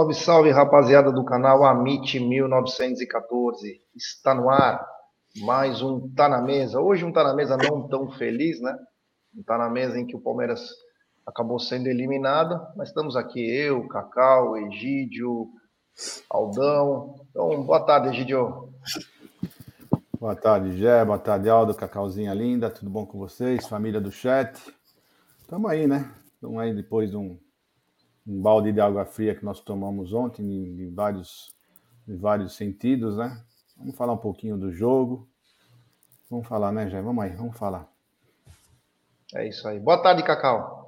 Salve, salve, rapaziada do canal Amit 1914. Está no ar mais um Tá na Mesa. Hoje um Tá na Mesa não tão feliz, né? Um Tá na Mesa em que o Palmeiras acabou sendo eliminado, mas estamos aqui eu, Cacau, Egídio, Aldão. Então, boa tarde, Egídio. Boa tarde, Gé. Boa tarde, Aldo, Cacauzinha linda. Tudo bom com vocês? Família do chat. Estamos aí, né? Estamos aí depois de um um balde de água fria que nós tomamos ontem, em, em vários, em vários sentidos, né? Vamos falar um pouquinho do jogo. Vamos falar, né, Jé? Vamos aí, vamos falar. É isso aí. Boa tarde, Cacau.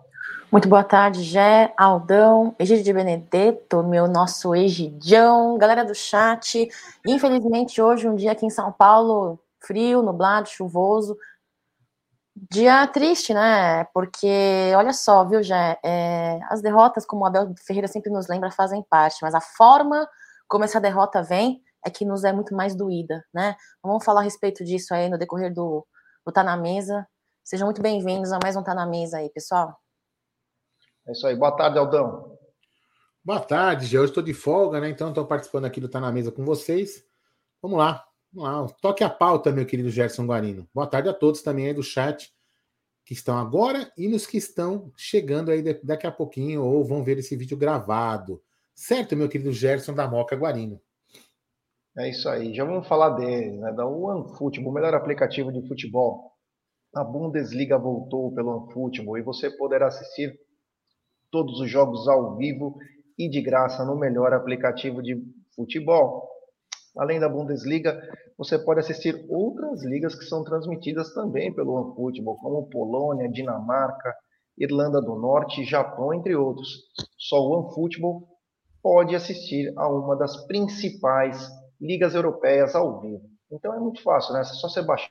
Muito boa tarde, Jé, Aldão, Egídio de Benedetto, meu nosso Egidião, galera do chat. Infelizmente, hoje, um dia aqui em São Paulo, frio, nublado, chuvoso, Dia triste, né? Porque, olha só, viu, já é, as derrotas, como o Abel Ferreira sempre nos lembra, fazem parte, mas a forma como essa derrota vem é que nos é muito mais doída, né? Vamos falar a respeito disso aí no decorrer do, do Tá na Mesa. Sejam muito bem-vindos a mais um Tá na Mesa aí, pessoal. É isso aí. Boa tarde, Aldão. Boa tarde, Gê. Hoje estou de folga, né? Então estou participando aqui do Tá na Mesa com vocês. Vamos lá. Toque a pauta, meu querido Gerson Guarino. Boa tarde a todos também aí do chat que estão agora e nos que estão chegando aí daqui a pouquinho ou vão ver esse vídeo gravado. Certo, meu querido Gerson da Moca Guarino? É isso aí. Já vamos falar dele, né? Da OneFootball, o melhor aplicativo de futebol. A Bundesliga voltou pelo OneFootball e você poderá assistir todos os jogos ao vivo e de graça no melhor aplicativo de futebol. Além da Bundesliga, você pode assistir outras ligas que são transmitidas também pelo OneFootball, como Polônia, Dinamarca, Irlanda do Norte, Japão, entre outros. Só o OneFootball pode assistir a uma das principais ligas europeias ao vivo. Então é muito fácil, né? É só você baixar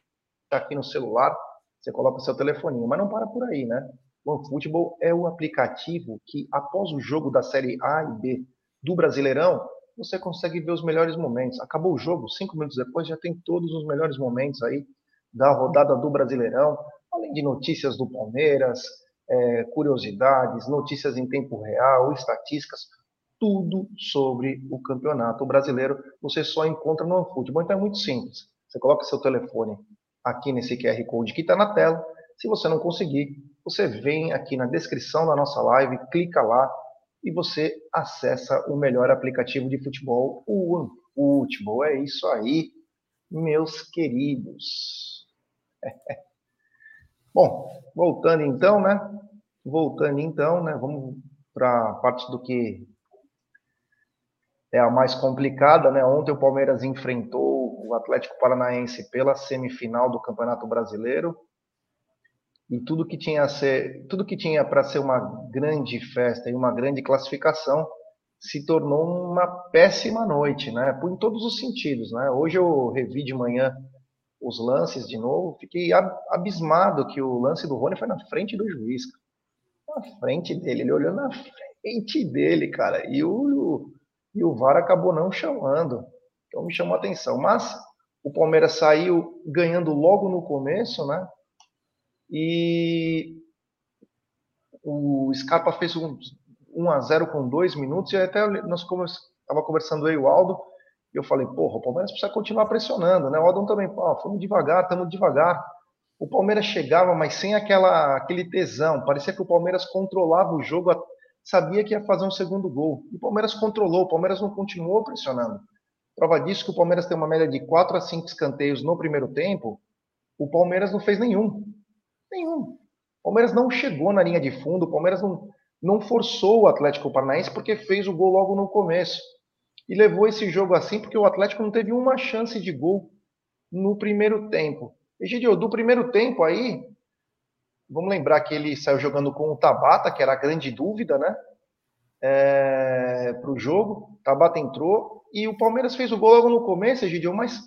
aqui no celular, você coloca o seu telefoninho, mas não para por aí, né? O OneFootball é o aplicativo que, após o jogo da Série A e B do Brasileirão, você consegue ver os melhores momentos. Acabou o jogo, cinco minutos depois já tem todos os melhores momentos aí da rodada do Brasileirão, além de notícias do Palmeiras, é, curiosidades, notícias em tempo real, estatísticas, tudo sobre o campeonato brasileiro você só encontra no OneFootball. Então é muito simples. Você coloca seu telefone aqui nesse QR Code que está na tela. Se você não conseguir, você vem aqui na descrição da nossa live, clica lá, e você acessa o melhor aplicativo de futebol, o OneFootball. É isso aí, meus queridos. Bom, voltando então, né? Voltando então, né? Vamos para a parte do que é a mais complicada, né? Ontem o Palmeiras enfrentou o Atlético Paranaense pela semifinal do Campeonato Brasileiro e tudo que tinha ser, tudo que tinha para ser uma grande festa e uma grande classificação se tornou uma péssima noite, né? Em todos os sentidos, né? Hoje eu revi de manhã os lances de novo, fiquei abismado que o lance do Rony foi na frente do juiz, na frente dele, ele olhou na frente dele, cara, e o e o VAR acabou não chamando, então me chamou a atenção. Mas o Palmeiras saiu ganhando logo no começo, né? E o Scarpa fez um 1 a 0 com dois minutos e até nós estava conversando e o Aldo e eu falei, porra, o Palmeiras precisa continuar pressionando, né? O Aldo também, pô, fomos devagar, estamos devagar. O Palmeiras chegava, mas sem aquela aquele tesão. Parecia que o Palmeiras controlava o jogo, sabia que ia fazer um segundo gol. E o Palmeiras controlou, o Palmeiras não continuou pressionando. Prova disso que o Palmeiras tem uma média de 4 a 5 escanteios no primeiro tempo, o Palmeiras não fez nenhum. Nenhum. O Palmeiras não chegou na linha de fundo, o Palmeiras não, não forçou o Atlético Paranaense porque fez o gol logo no começo. E levou esse jogo assim porque o Atlético não teve uma chance de gol no primeiro tempo. Egidio, do primeiro tempo aí, vamos lembrar que ele saiu jogando com o Tabata, que era a grande dúvida, né? É, para o jogo. Tabata entrou e o Palmeiras fez o gol logo no começo, Egidio, mas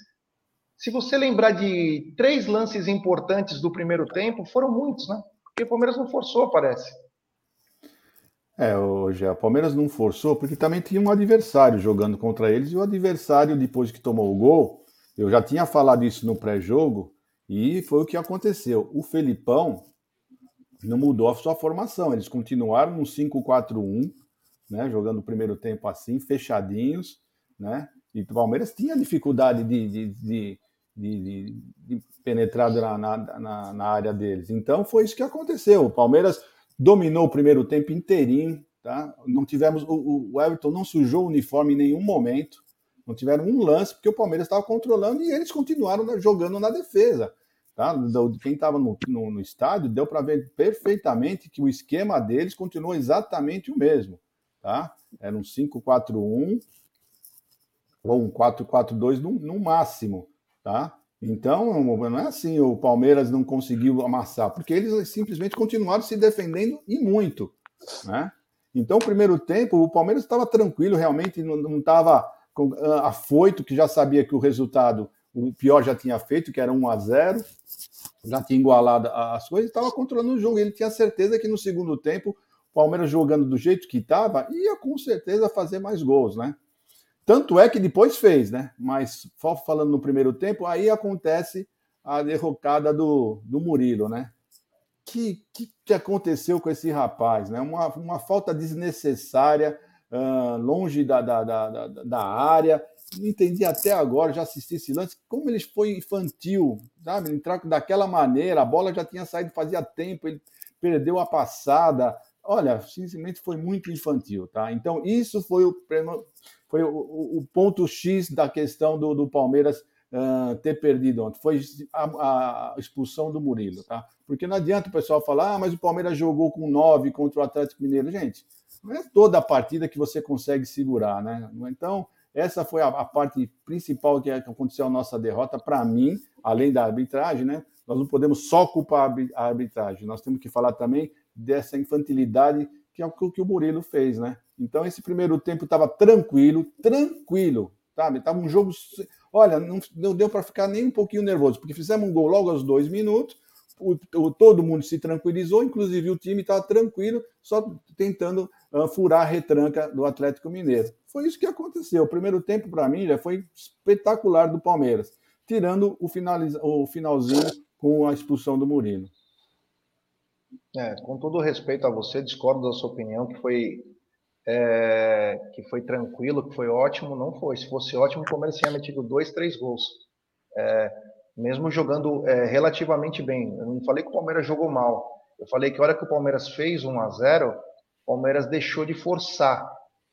se você lembrar de três lances importantes do primeiro tempo, foram muitos, né? Porque o Palmeiras não forçou, parece. É, o Palmeiras não forçou porque também tinha um adversário jogando contra eles e o adversário, depois que tomou o gol, eu já tinha falado isso no pré-jogo e foi o que aconteceu. O Felipão não mudou a sua formação, eles continuaram no 5-4-1, né? Jogando o primeiro tempo assim, fechadinhos, né? E o Palmeiras tinha dificuldade de, de, de, de, de penetrar na, na, na, área deles. Então foi isso que aconteceu. O Palmeiras dominou o primeiro tempo inteirinho, tá? Não tivemos o, o Everton não sujou o uniforme em nenhum momento. Não tiveram um lance porque o Palmeiras estava controlando e eles continuaram jogando na defesa. Tá? Quem estava no, no, no, estádio deu para ver perfeitamente que o esquema deles continuou exatamente o mesmo. Tá? Era um 5-4-1 ou um 4-4-2 no, no, máximo. Tá? Então, não é assim, o Palmeiras não conseguiu amassar, porque eles simplesmente continuaram se defendendo e muito. Né? Então, o primeiro tempo, o Palmeiras estava tranquilo, realmente não estava ah, afoito, que já sabia que o resultado o pior já tinha feito, que era 1 a 0 já tinha igualado as coisas, estava controlando o jogo. Ele tinha certeza que no segundo tempo, o Palmeiras jogando do jeito que estava, ia com certeza fazer mais gols, né? Tanto é que depois fez, né? Mas falando no primeiro tempo, aí acontece a derrocada do, do Murilo, né? Que, que, que aconteceu com esse rapaz, né? Uma, uma falta desnecessária, uh, longe da, da, da, da área não entendi até agora, já assisti esse lance, como ele foi infantil, sabe? Entrar daquela maneira, a bola já tinha saído fazia tempo, ele perdeu a passada. Olha, simplesmente foi muito infantil, tá? Então, isso foi o, foi o, o ponto X da questão do, do Palmeiras uh, ter perdido ontem. Foi a, a, expulsão do Murilo, tá? Porque não adianta o pessoal falar, ah, mas o Palmeiras jogou com nove contra o Atlético Mineiro. Gente, não é toda a partida que você consegue segurar, né? Então, essa foi a, a parte principal que aconteceu a nossa derrota. Para mim, além da arbitragem, né? Nós não podemos só culpar a arbitragem. Nós temos que falar também dessa infantilidade que é o que o Murilo fez, né? Então, esse primeiro tempo estava tranquilo, tranquilo, sabe? Tava um jogo. Olha, não, não deu para ficar nem um pouquinho nervoso, porque fizemos um gol logo aos dois minutos, o, o, todo mundo se tranquilizou, inclusive o time estava tranquilo, só tentando uh, furar a retranca do Atlético Mineiro. Foi isso que aconteceu. O primeiro tempo, para mim, já foi espetacular do Palmeiras, tirando o, o finalzinho com a expulsão do Murilo. É, com todo respeito a você, discordo da sua opinião, que foi, é, que foi tranquilo, que foi ótimo. Não foi. Se fosse ótimo, o Palmeiras tinha metido dois, três gols. É, mesmo jogando é, relativamente bem. Eu não falei que o Palmeiras jogou mal. Eu falei que a hora que o Palmeiras fez 1 a 0 o Palmeiras deixou de forçar.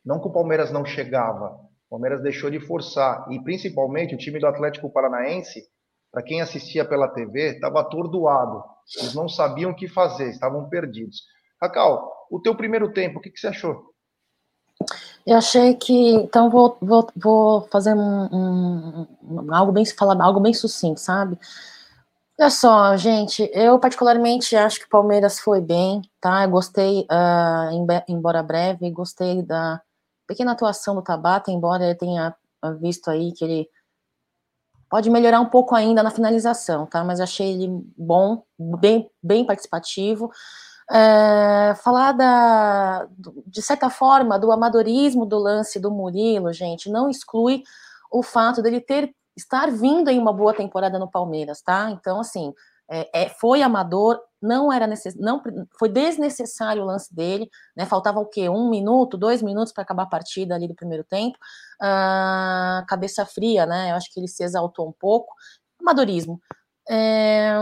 Não que o Palmeiras não chegava, o Palmeiras deixou de forçar. E principalmente o time do Atlético Paranaense, para quem assistia pela TV, estava atordoado. Eles não sabiam o que fazer, estavam perdidos. Cacau, o teu primeiro tempo, o que, que você achou? Eu achei que. Então, vou, vou, vou fazer um, um, algo bem falar algo bem sucinto, sabe? Olha só, gente, eu particularmente acho que o Palmeiras foi bem, tá? Eu gostei, uh, embora breve, gostei da pequena atuação do Tabata, embora ele tenha visto aí que ele pode melhorar um pouco ainda na finalização, tá? Mas achei ele bom, bem, bem participativo. É, falar da, de certa forma, do amadorismo do lance do Murilo, gente, não exclui o fato dele ter estar vindo em uma boa temporada no Palmeiras, tá? Então, assim, é, é, foi amador, não era necess... não foi desnecessário o lance dele, né? Faltava o quê? Um minuto, dois minutos para acabar a partida ali do primeiro tempo. Ah, cabeça fria, né? Eu acho que ele se exaltou um pouco. Amadorismo. É,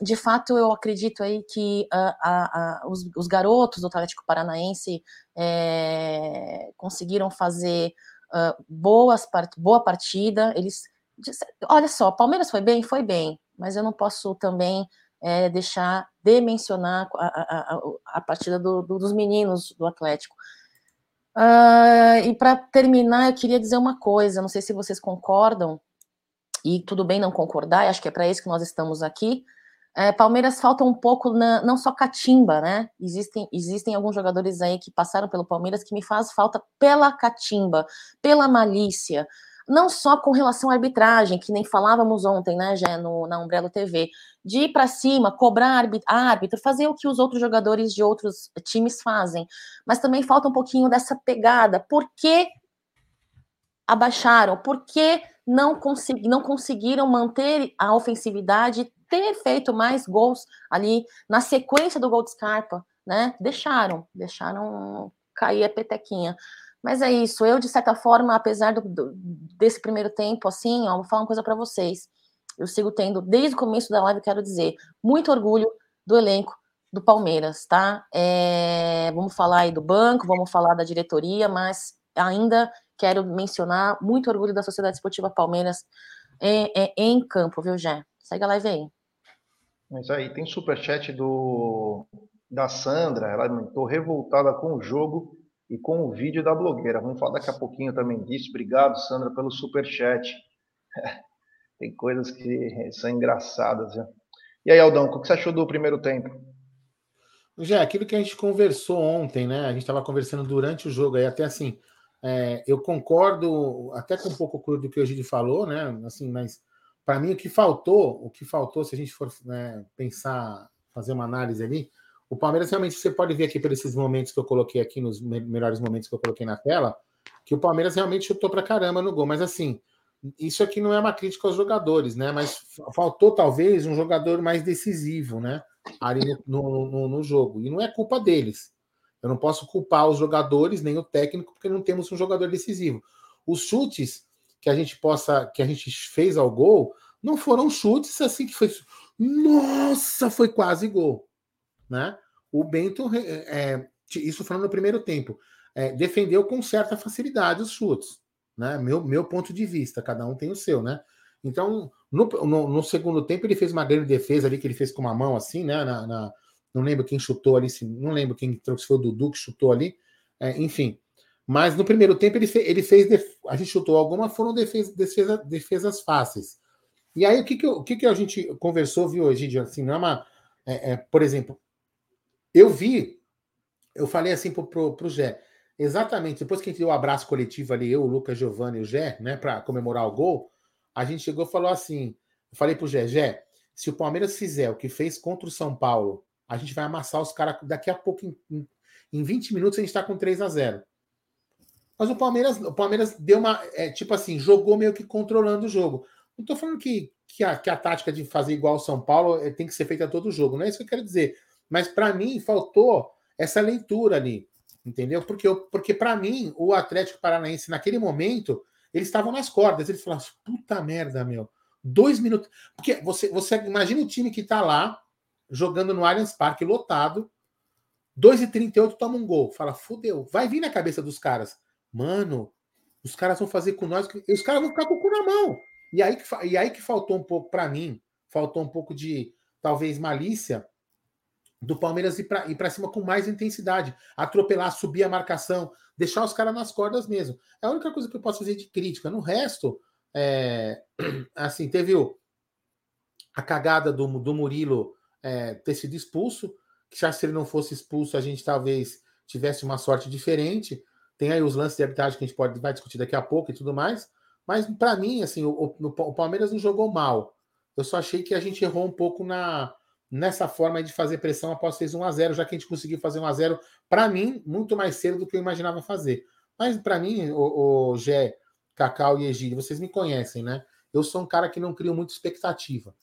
de fato, eu acredito aí que a, a, a, os, os, garotos do Atlético Paranaense é, conseguiram fazer uh, boas part boa partida. Eles, olha só, Palmeiras foi bem, foi bem, mas eu não posso também é, deixar de mencionar a, a partida do, do, dos meninos do Atlético. Uh, e para terminar, eu queria dizer uma coisa, não sei se vocês concordam, e tudo bem não concordar, acho que é para isso que nós estamos aqui. É, Palmeiras falta um pouco, na, não só catimba, né? Existem, existem alguns jogadores aí que passaram pelo Palmeiras que me faz falta pela catimba, pela malícia, não só com relação à arbitragem, que nem falávamos ontem, né, já no, na Umbrella TV, de ir para cima, cobrar árbitro, fazer o que os outros jogadores de outros times fazem, mas também falta um pouquinho dessa pegada. Por que abaixaram? Por que não, consegui, não conseguiram manter a ofensividade, ter feito mais gols ali na sequência do gol de Scarpa, né? Deixaram, deixaram cair a petequinha. Mas é isso, eu, de certa forma, apesar do, do, desse primeiro tempo, assim, ó, vou falar uma coisa para vocês. Eu sigo tendo, desde o começo da live, quero dizer, muito orgulho do elenco do Palmeiras, tá? É, vamos falar aí do banco, vamos falar da diretoria, mas ainda quero mencionar muito orgulho da Sociedade Esportiva Palmeiras em, em, em campo, viu, Jé? Segue a live aí. Mas aí, tem superchat do, da Sandra, ela estou revoltada com o jogo e com o vídeo da blogueira. Vamos falar daqui a pouquinho também disso. Obrigado, Sandra, pelo superchat. tem coisas que são engraçadas. Viu? E aí, Aldão, o que você achou do primeiro tempo? Já, aquilo que a gente conversou ontem, né? A gente estava conversando durante o jogo aí, até assim, é, eu concordo até com um pouco do que o Gide falou, né? Assim, mas para mim o que faltou, o que faltou, se a gente for né, pensar, fazer uma análise ali, o Palmeiras realmente você pode ver aqui por esses momentos que eu coloquei aqui, nos melhores momentos que eu coloquei na tela, que o Palmeiras realmente chutou para caramba no gol, mas assim, isso aqui não é uma crítica aos jogadores, né? Mas faltou talvez um jogador mais decisivo, né? Ali no, no, no jogo. E não é culpa deles. Eu não posso culpar os jogadores nem o técnico porque não temos um jogador decisivo. Os chutes que a gente possa, que a gente fez ao gol, não foram chutes assim que foi. Nossa, foi quase gol, né? O Bento, é, isso falando no primeiro tempo, é, defendeu com certa facilidade os chutes, né? Meu, meu ponto de vista, cada um tem o seu, né? Então, no, no, no segundo tempo, ele fez uma grande defesa ali, que ele fez com uma mão assim, né? Na, na, não lembro quem chutou ali, não lembro quem se foi o Dudu que chutou ali, é, enfim. Mas no primeiro tempo ele, fez, ele fez a gente chutou alguma, foram defesa, defesa, defesas fáceis. E aí o que que, o que que a gente conversou, viu, hoje, assim, é é, é, por exemplo, eu vi, eu falei assim pro, pro, pro Gé, exatamente depois que a gente deu o um abraço coletivo ali, eu, o Lucas, Giovanni e o Gé, né, para comemorar o gol, a gente chegou e falou assim, eu falei pro Gé, Gé, se o Palmeiras fizer o que fez contra o São Paulo, a gente vai amassar os caras daqui a pouco, em, em 20 minutos a gente está com 3 a 0 mas o Palmeiras, o Palmeiras deu uma. É, tipo assim, jogou meio que controlando o jogo. Não estou falando que, que, a, que a tática de fazer igual o São Paulo é, tem que ser feita todo jogo. Não é isso que eu quero dizer. Mas para mim faltou essa leitura ali. Entendeu? Porque, porque para mim, o Atlético Paranaense, naquele momento, eles estavam nas cordas. Eles falaram: puta merda, meu. Dois minutos. Porque você, você imagina o time que está lá, jogando no Allianz Parque lotado. 2,38 toma um gol. Fala, fudeu. Vai vir na cabeça dos caras. Mano, os caras vão fazer com nós. Os caras vão ficar com o cu na mão. E aí que, e aí que faltou um pouco para mim, faltou um pouco de talvez malícia do Palmeiras ir para cima com mais intensidade, atropelar, subir a marcação, deixar os caras nas cordas mesmo. É a única coisa que eu posso fazer de crítica. No resto, é, assim, teve o, a cagada do, do Murilo é, ter sido expulso, que já se ele não fosse expulso, a gente talvez tivesse uma sorte diferente. Tem aí os lances de arbitragem que a gente pode vai discutir daqui a pouco e tudo mais. Mas para mim, assim, o, o, Palmeiras não jogou mal. Eu só achei que a gente errou um pouco na nessa forma de fazer pressão após fez 1 a 0, já que a gente conseguiu fazer 1 a 0 para mim muito mais cedo do que eu imaginava fazer. Mas para mim, o, o Gé, Cacau e Egílio, vocês me conhecem, né? Eu sou um cara que não crio muita expectativa.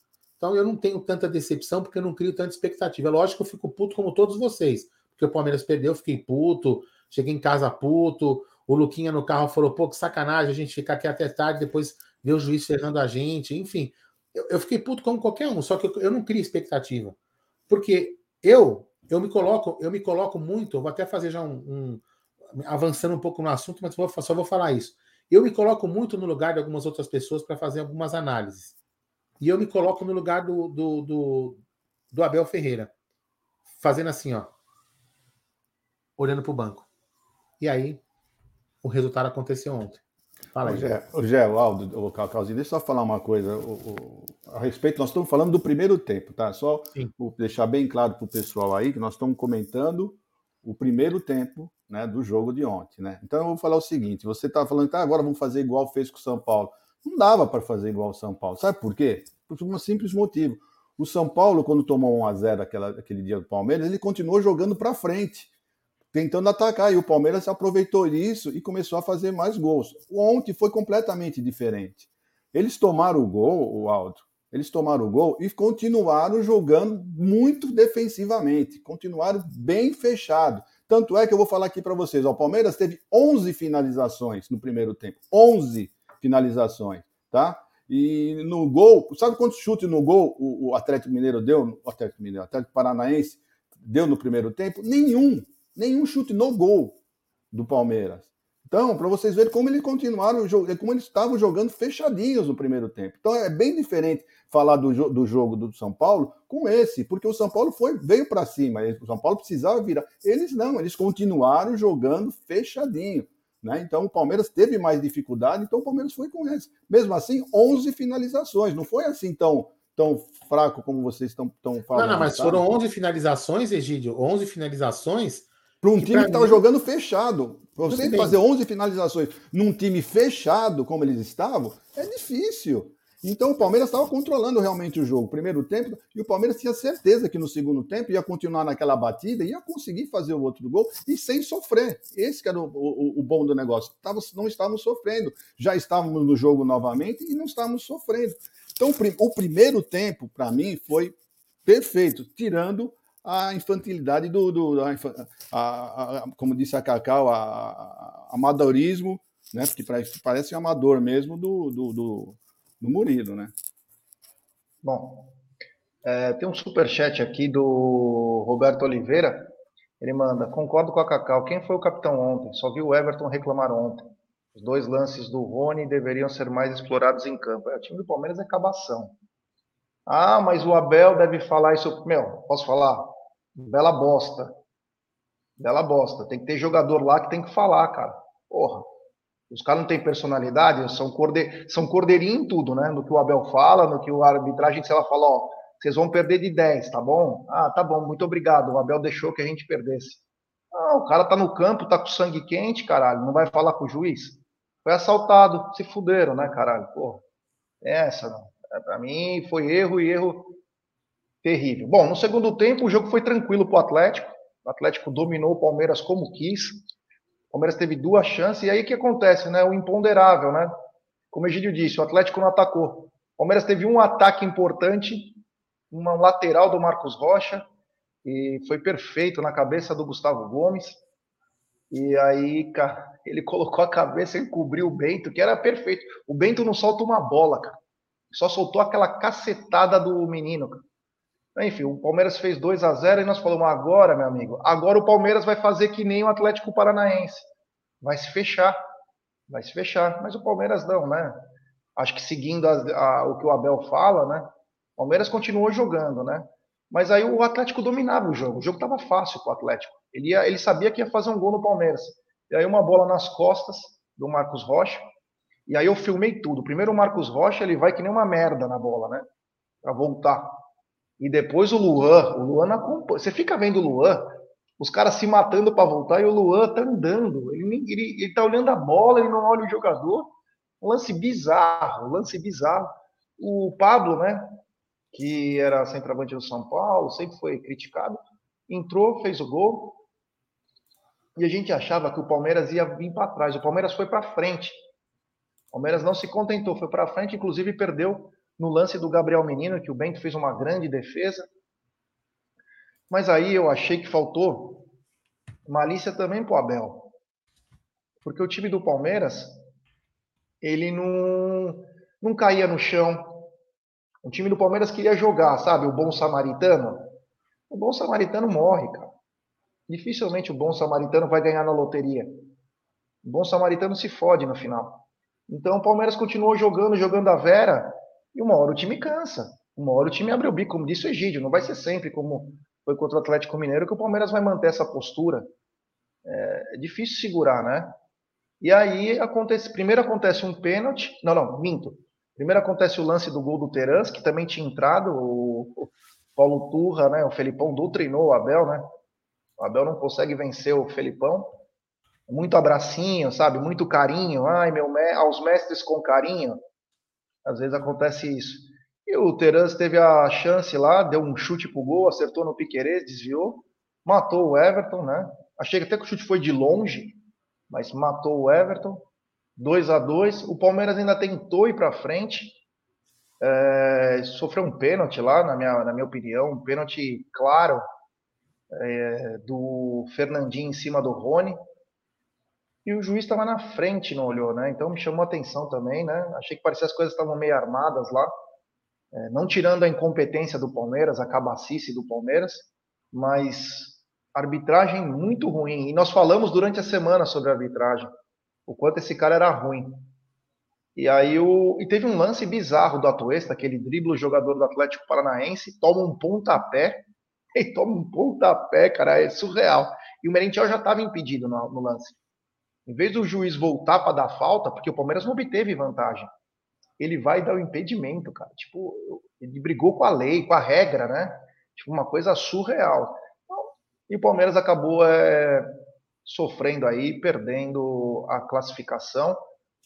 Então eu não tenho tanta decepção porque eu não crio tanta expectativa. É lógico que eu fico puto como todos vocês, porque o Palmeiras perdeu, eu fiquei puto, cheguei em casa puto. O Luquinha no carro falou: pô, que sacanagem a gente ficar aqui até tarde, depois ver o juiz ferrando a gente. Enfim, eu, eu fiquei puto como qualquer um, só que eu, eu não crio expectativa. Porque eu eu me coloco, eu me coloco muito, vou até fazer já um, um avançando um pouco no assunto, mas vou, só vou falar isso. Eu me coloco muito no lugar de algumas outras pessoas para fazer algumas análises. E eu me coloco no lugar do, do, do, do Abel Ferreira, fazendo assim, ó, olhando para o banco. E aí, o resultado aconteceu ontem. Fala aí. O Gé, o Aldo, o deixa eu só falar uma coisa o, o, a respeito. Nós estamos falando do primeiro tempo, tá? Só deixar bem claro para o pessoal aí que nós estamos comentando o primeiro tempo né, do jogo de ontem, né? Então eu vou falar o seguinte: você está falando que ah, agora vamos fazer igual fez com o São Paulo. Não dava para fazer igual o São Paulo. Sabe por quê? Por um simples motivo. O São Paulo, quando tomou 1 a 0 aquela, aquele dia do Palmeiras, ele continuou jogando para frente tentando atacar. E o Palmeiras aproveitou isso e começou a fazer mais gols. Ontem foi completamente diferente. Eles tomaram o gol, o Aldo. Eles tomaram o gol e continuaram jogando muito defensivamente, continuaram bem fechado. Tanto é que eu vou falar aqui para vocês: ó, o Palmeiras teve 11 finalizações no primeiro tempo. 11 finalizações, tá? E no gol, sabe quantos chutes no gol o, Atlético Mineiro deu? O Atlético Mineiro, o Atlético Paranaense deu no primeiro tempo? Nenhum. Nenhum chute no gol do Palmeiras. Então, para vocês verem como eles continuaram, como eles estavam jogando fechadinhos no primeiro tempo. Então, é bem diferente falar do, do jogo do São Paulo com esse, porque o São Paulo foi veio para cima, o São Paulo precisava virar. Eles não, eles continuaram jogando fechadinho. Né? Então o Palmeiras teve mais dificuldade, então o Palmeiras foi com eles. Mesmo assim, 11 finalizações. Não foi assim tão, tão fraco como vocês estão, estão falando. Não, não, mas sabe? foram 11 finalizações, Egídio. 11 finalizações. Para um time que estava mim... jogando fechado. Você fazer 11 finalizações num time fechado, como eles estavam, é difícil. Então o Palmeiras estava controlando realmente o jogo, primeiro tempo, e o Palmeiras tinha certeza que no segundo tempo ia continuar naquela batida, ia conseguir fazer o outro gol e sem sofrer. Esse era o, o, o bom do negócio. Tava, não estávamos sofrendo, já estávamos no jogo novamente e não estávamos sofrendo. Então o primeiro tempo, para mim, foi perfeito, tirando a infantilidade do, do a, a, a, como disse a Cacau, a, amadorismo, né? Porque parece um amador mesmo do, do, do do Murilo, né? Bom, é, tem um super chat aqui do Roberto Oliveira. Ele manda: Concordo com a Cacau. Quem foi o capitão ontem? Só vi o Everton reclamar ontem. Os dois lances do Rony deveriam ser mais explorados em campo. É, o time do Palmeiras é cabação. Ah, mas o Abel deve falar isso. Meu, posso falar? Bela bosta. Bela bosta. Tem que ter jogador lá que tem que falar, cara. Porra. Os caras não têm personalidade, são, corde... são cordeirinho em tudo, né? No que o Abel fala, no que o arbitragem, se ela fala, ó, vocês vão perder de 10, tá bom? Ah, tá bom, muito obrigado. O Abel deixou que a gente perdesse. Ah, o cara tá no campo, tá com sangue quente, caralho, não vai falar com o juiz? Foi assaltado, se fuderam, né, caralho? Porra, essa, não. É, pra mim foi erro e erro terrível. Bom, no segundo tempo o jogo foi tranquilo pro Atlético. O Atlético dominou o Palmeiras como quis. Palmeiras teve duas chances, e aí o que acontece, né? O imponderável, né? Como o Egídio disse, o Atlético não atacou. O Palmeiras teve um ataque importante, um lateral do Marcos Rocha, e foi perfeito na cabeça do Gustavo Gomes. E aí, cara, ele colocou a cabeça e cobriu o Bento, que era perfeito. O Bento não solta uma bola, cara. Só soltou aquela cacetada do menino, cara. Enfim, o Palmeiras fez 2 a 0 e nós falamos agora, meu amigo, agora o Palmeiras vai fazer que nem o Atlético Paranaense. Vai se fechar. Vai se fechar. Mas o Palmeiras não, né? Acho que seguindo a, a, o que o Abel fala, né? O Palmeiras continuou jogando, né? Mas aí o Atlético dominava o jogo. O jogo estava fácil para o Atlético. Ele, ia, ele sabia que ia fazer um gol no Palmeiras. E aí uma bola nas costas do Marcos Rocha. E aí eu filmei tudo. Primeiro o Marcos Rocha, ele vai que nem uma merda na bola, né? Para voltar. E depois o Luan, o Luan acompanha. Você fica vendo o Luan, os caras se matando para voltar e o Luan tá andando. Ele, ele, ele tá olhando a bola, ele não olha o jogador. Um lance bizarro, um lance bizarro. O Pablo, né, que era centroavante do São Paulo, sempre foi criticado, entrou, fez o gol. E a gente achava que o Palmeiras ia vir para trás. O Palmeiras foi para frente. O Palmeiras não se contentou, foi para frente, inclusive perdeu no lance do Gabriel Menino, que o Bento fez uma grande defesa. Mas aí eu achei que faltou malícia também pro Abel. Porque o time do Palmeiras, ele não, não caía no chão. O time do Palmeiras queria jogar, sabe? O bom samaritano. O bom samaritano morre, cara. Dificilmente o bom samaritano vai ganhar na loteria. O bom samaritano se fode no final. Então o Palmeiras continuou jogando, jogando a Vera, e uma hora o time cansa. Uma hora o time abre o bico, como disse o Egídio. Não vai ser sempre como foi contra o Atlético Mineiro que o Palmeiras vai manter essa postura. É, é difícil segurar, né? E aí acontece. Primeiro acontece um pênalti. Não, não, minto. Primeiro acontece o lance do gol do Terans, que também tinha entrado. O, Paulo Turra, né? O Felipão doutrinou o Abel, né? O Abel não consegue vencer o Felipão. Muito abracinho, sabe? Muito carinho. Ai, meu, aos mestres com carinho. Às vezes acontece isso. E o Terans teve a chance lá, deu um chute pro gol, acertou no Piquerez, desviou, matou o Everton, né? Achei até que o chute foi de longe, mas matou o Everton. 2 a 2 O Palmeiras ainda tentou ir para frente. É, sofreu um pênalti lá, na minha, na minha opinião, um pênalti claro. é, do Fernandinho em cima do Rony. E o juiz estava na frente, não olhou, né? Então me chamou a atenção também, né? Achei que parecia as coisas estavam meio armadas lá. É, não tirando a incompetência do Palmeiras, a cabacice do Palmeiras, mas arbitragem muito ruim. E nós falamos durante a semana sobre a arbitragem, o quanto esse cara era ruim. E aí o, e teve um lance bizarro do Atuesta, aquele dribla o jogador do Atlético Paranaense, toma um pontapé, e toma um pontapé, cara, é surreal. E o Merentiel já estava impedido no, no, lance. Em vez do juiz voltar para dar falta, porque o Palmeiras não obteve vantagem, ele vai dar o impedimento, cara. Tipo, ele brigou com a lei, com a regra, né? Tipo, uma coisa surreal. E o Palmeiras acabou é, sofrendo aí, perdendo a classificação.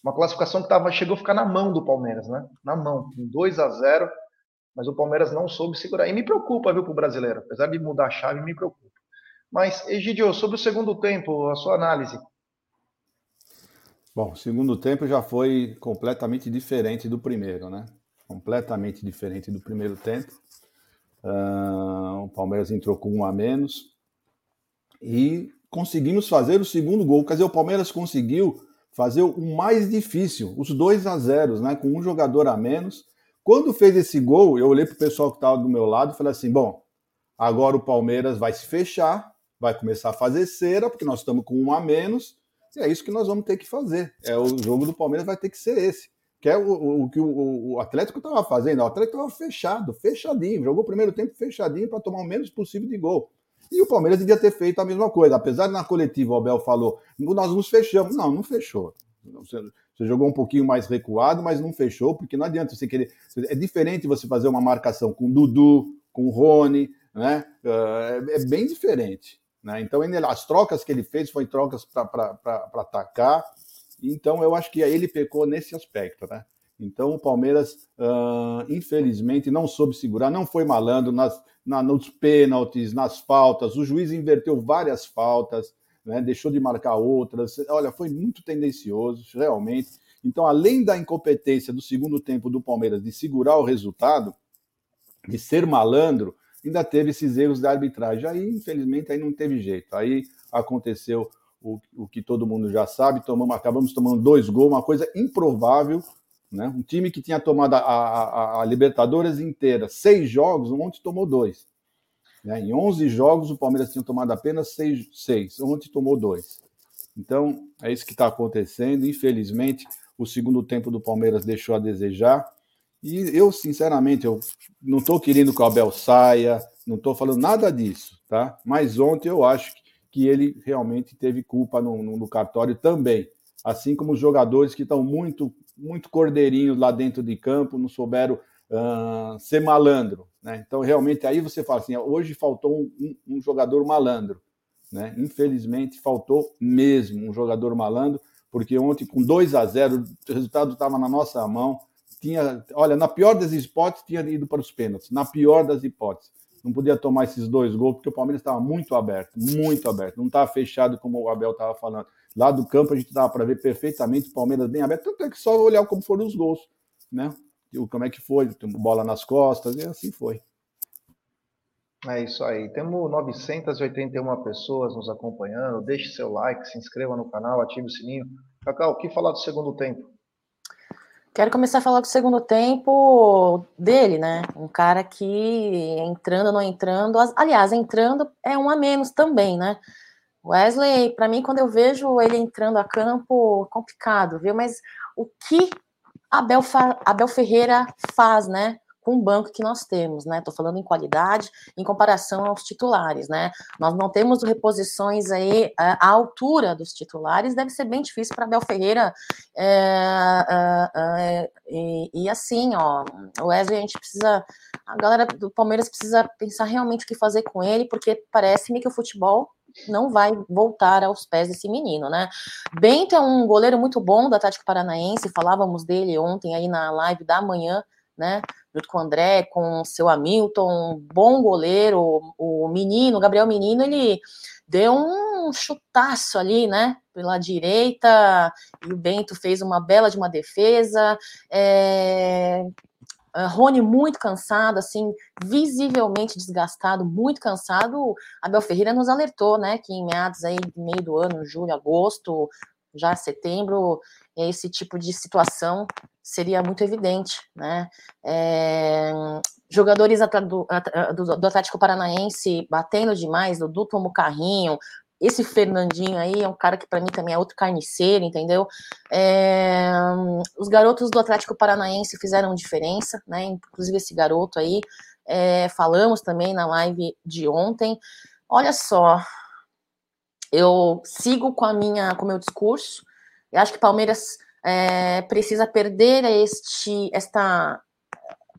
Uma classificação que tava, chegou a ficar na mão do Palmeiras, né? Na mão, com 2 a 0 mas o Palmeiras não soube segurar. E me preocupa, viu, para o brasileiro. Apesar de mudar a chave, me preocupa. Mas, Egidio, sobre o segundo tempo, a sua análise. Bom, o segundo tempo já foi completamente diferente do primeiro, né? Completamente diferente do primeiro tempo. Uh, o Palmeiras entrou com um a menos e conseguimos fazer o segundo gol. Quer dizer, o Palmeiras conseguiu fazer o mais difícil, os 2 a 0 né, com um jogador a menos. Quando fez esse gol, eu olhei para o pessoal que estava do meu lado e falei assim: bom, agora o Palmeiras vai se fechar, vai começar a fazer cera, porque nós estamos com um a menos, e é isso que nós vamos ter que fazer. É O jogo do Palmeiras vai ter que ser esse. Que é o, que o, o, Atlético estava fazendo. O Atlético estava fechado, fechadinho. Jogou o primeiro tempo fechadinho para tomar o menos possível de gol. E o Palmeiras devia ter feito a mesma coisa. Apesar de na coletiva o Abel falou, nós nos fechamos. Não, não fechou. Você, você jogou um pouquinho mais recuado, mas não fechou, porque não adianta você querer. É diferente você fazer uma marcação com o Dudu, com o Rony, né? É, é bem diferente. Né? Então, as trocas que ele fez foram trocas para atacar. Então, eu acho que aí ele pecou nesse aspecto. Né? Então, o Palmeiras, uh, infelizmente, não soube segurar, não foi malandro nas, na, nos pênaltis, nas faltas. O juiz inverteu várias faltas, né, deixou de marcar outras. Olha, foi muito tendencioso, realmente. Então, além da incompetência do segundo tempo do Palmeiras de segurar o resultado, de ser malandro, ainda teve esses erros da arbitragem. Aí, infelizmente, aí não teve jeito. Aí aconteceu o, o que todo mundo já sabe, tomamos, acabamos tomando dois gols, uma coisa improvável né? Um time que tinha tomado a, a, a Libertadores inteira, seis jogos, ontem tomou dois. Né? Em 11 jogos, o Palmeiras tinha tomado apenas seis, seis. ontem tomou dois. Então, é isso que está acontecendo. Infelizmente, o segundo tempo do Palmeiras deixou a desejar. E eu, sinceramente, eu não estou querendo que o Abel saia, não estou falando nada disso, tá? Mas ontem eu acho que ele realmente teve culpa no, no, cartório também. Assim como os jogadores que estão muito muito cordeirinhos lá dentro de campo, não souberam uh, ser malandro. Né? Então, realmente, aí você fala assim: hoje faltou um, um, jogador malandro. Né? Infelizmente, faltou mesmo um jogador malandro, porque ontem, com 2 a 0 o resultado estava na nossa mão. Tinha, olha, na pior das hipóteses, tinha ido para os pênaltis. Na pior das hipóteses. Não podia tomar esses dois gols, porque o Palmeiras estava muito aberto, muito aberto. Não estava fechado como o Abel estava falando. Lá do campo a gente dava para ver perfeitamente o Palmeiras bem aberto, tanto é que só olhar como foram os gols, né? Como é que foi, bola nas costas, e assim foi. É isso aí. Temos 981 pessoas nos acompanhando. Deixe seu like, se inscreva no canal, ative o sininho. Cacau, o que falar do segundo tempo? Quero começar a falar do segundo tempo dele, né? Um cara que entrando não entrando, aliás, entrando é um a menos também, né? Wesley, para mim, quando eu vejo ele entrando a campo, complicado, viu? Mas o que Abel, Abel Ferreira faz, né? Com o banco que nós temos, né? Estou falando em qualidade em comparação aos titulares, né? Nós não temos reposições aí à altura dos titulares, deve ser bem difícil para Abel Ferreira. É, é, é, e, e, assim, ó, o Wesley, a gente precisa. A galera do Palmeiras precisa pensar realmente o que fazer com ele, porque parece-me que o futebol não vai voltar aos pés desse menino, né? Bento é um goleiro muito bom do Atlético Paranaense, falávamos dele ontem aí na live da manhã, né? Junto com o André, com o seu Hamilton, bom goleiro, o menino, o Gabriel Menino, ele deu um chutaço ali, né? Pela direita, e o Bento fez uma bela de uma defesa. É... Uh, Rony muito cansado, assim, visivelmente desgastado, muito cansado. Abel Ferreira nos alertou, né, que em meados aí, meio do ano, julho, agosto, já setembro, esse tipo de situação seria muito evidente, né? É, jogadores do, do, do, Atlético Paranaense batendo demais, Dudu tomou carrinho, esse Fernandinho aí é um cara que para mim também é outro carniceiro, entendeu? É, os garotos do Atlético Paranaense fizeram diferença, né? Inclusive esse garoto aí, é, falamos também na live de ontem. Olha só, eu sigo com a minha, com o meu discurso. Eu acho que Palmeiras é, precisa perder este, esta,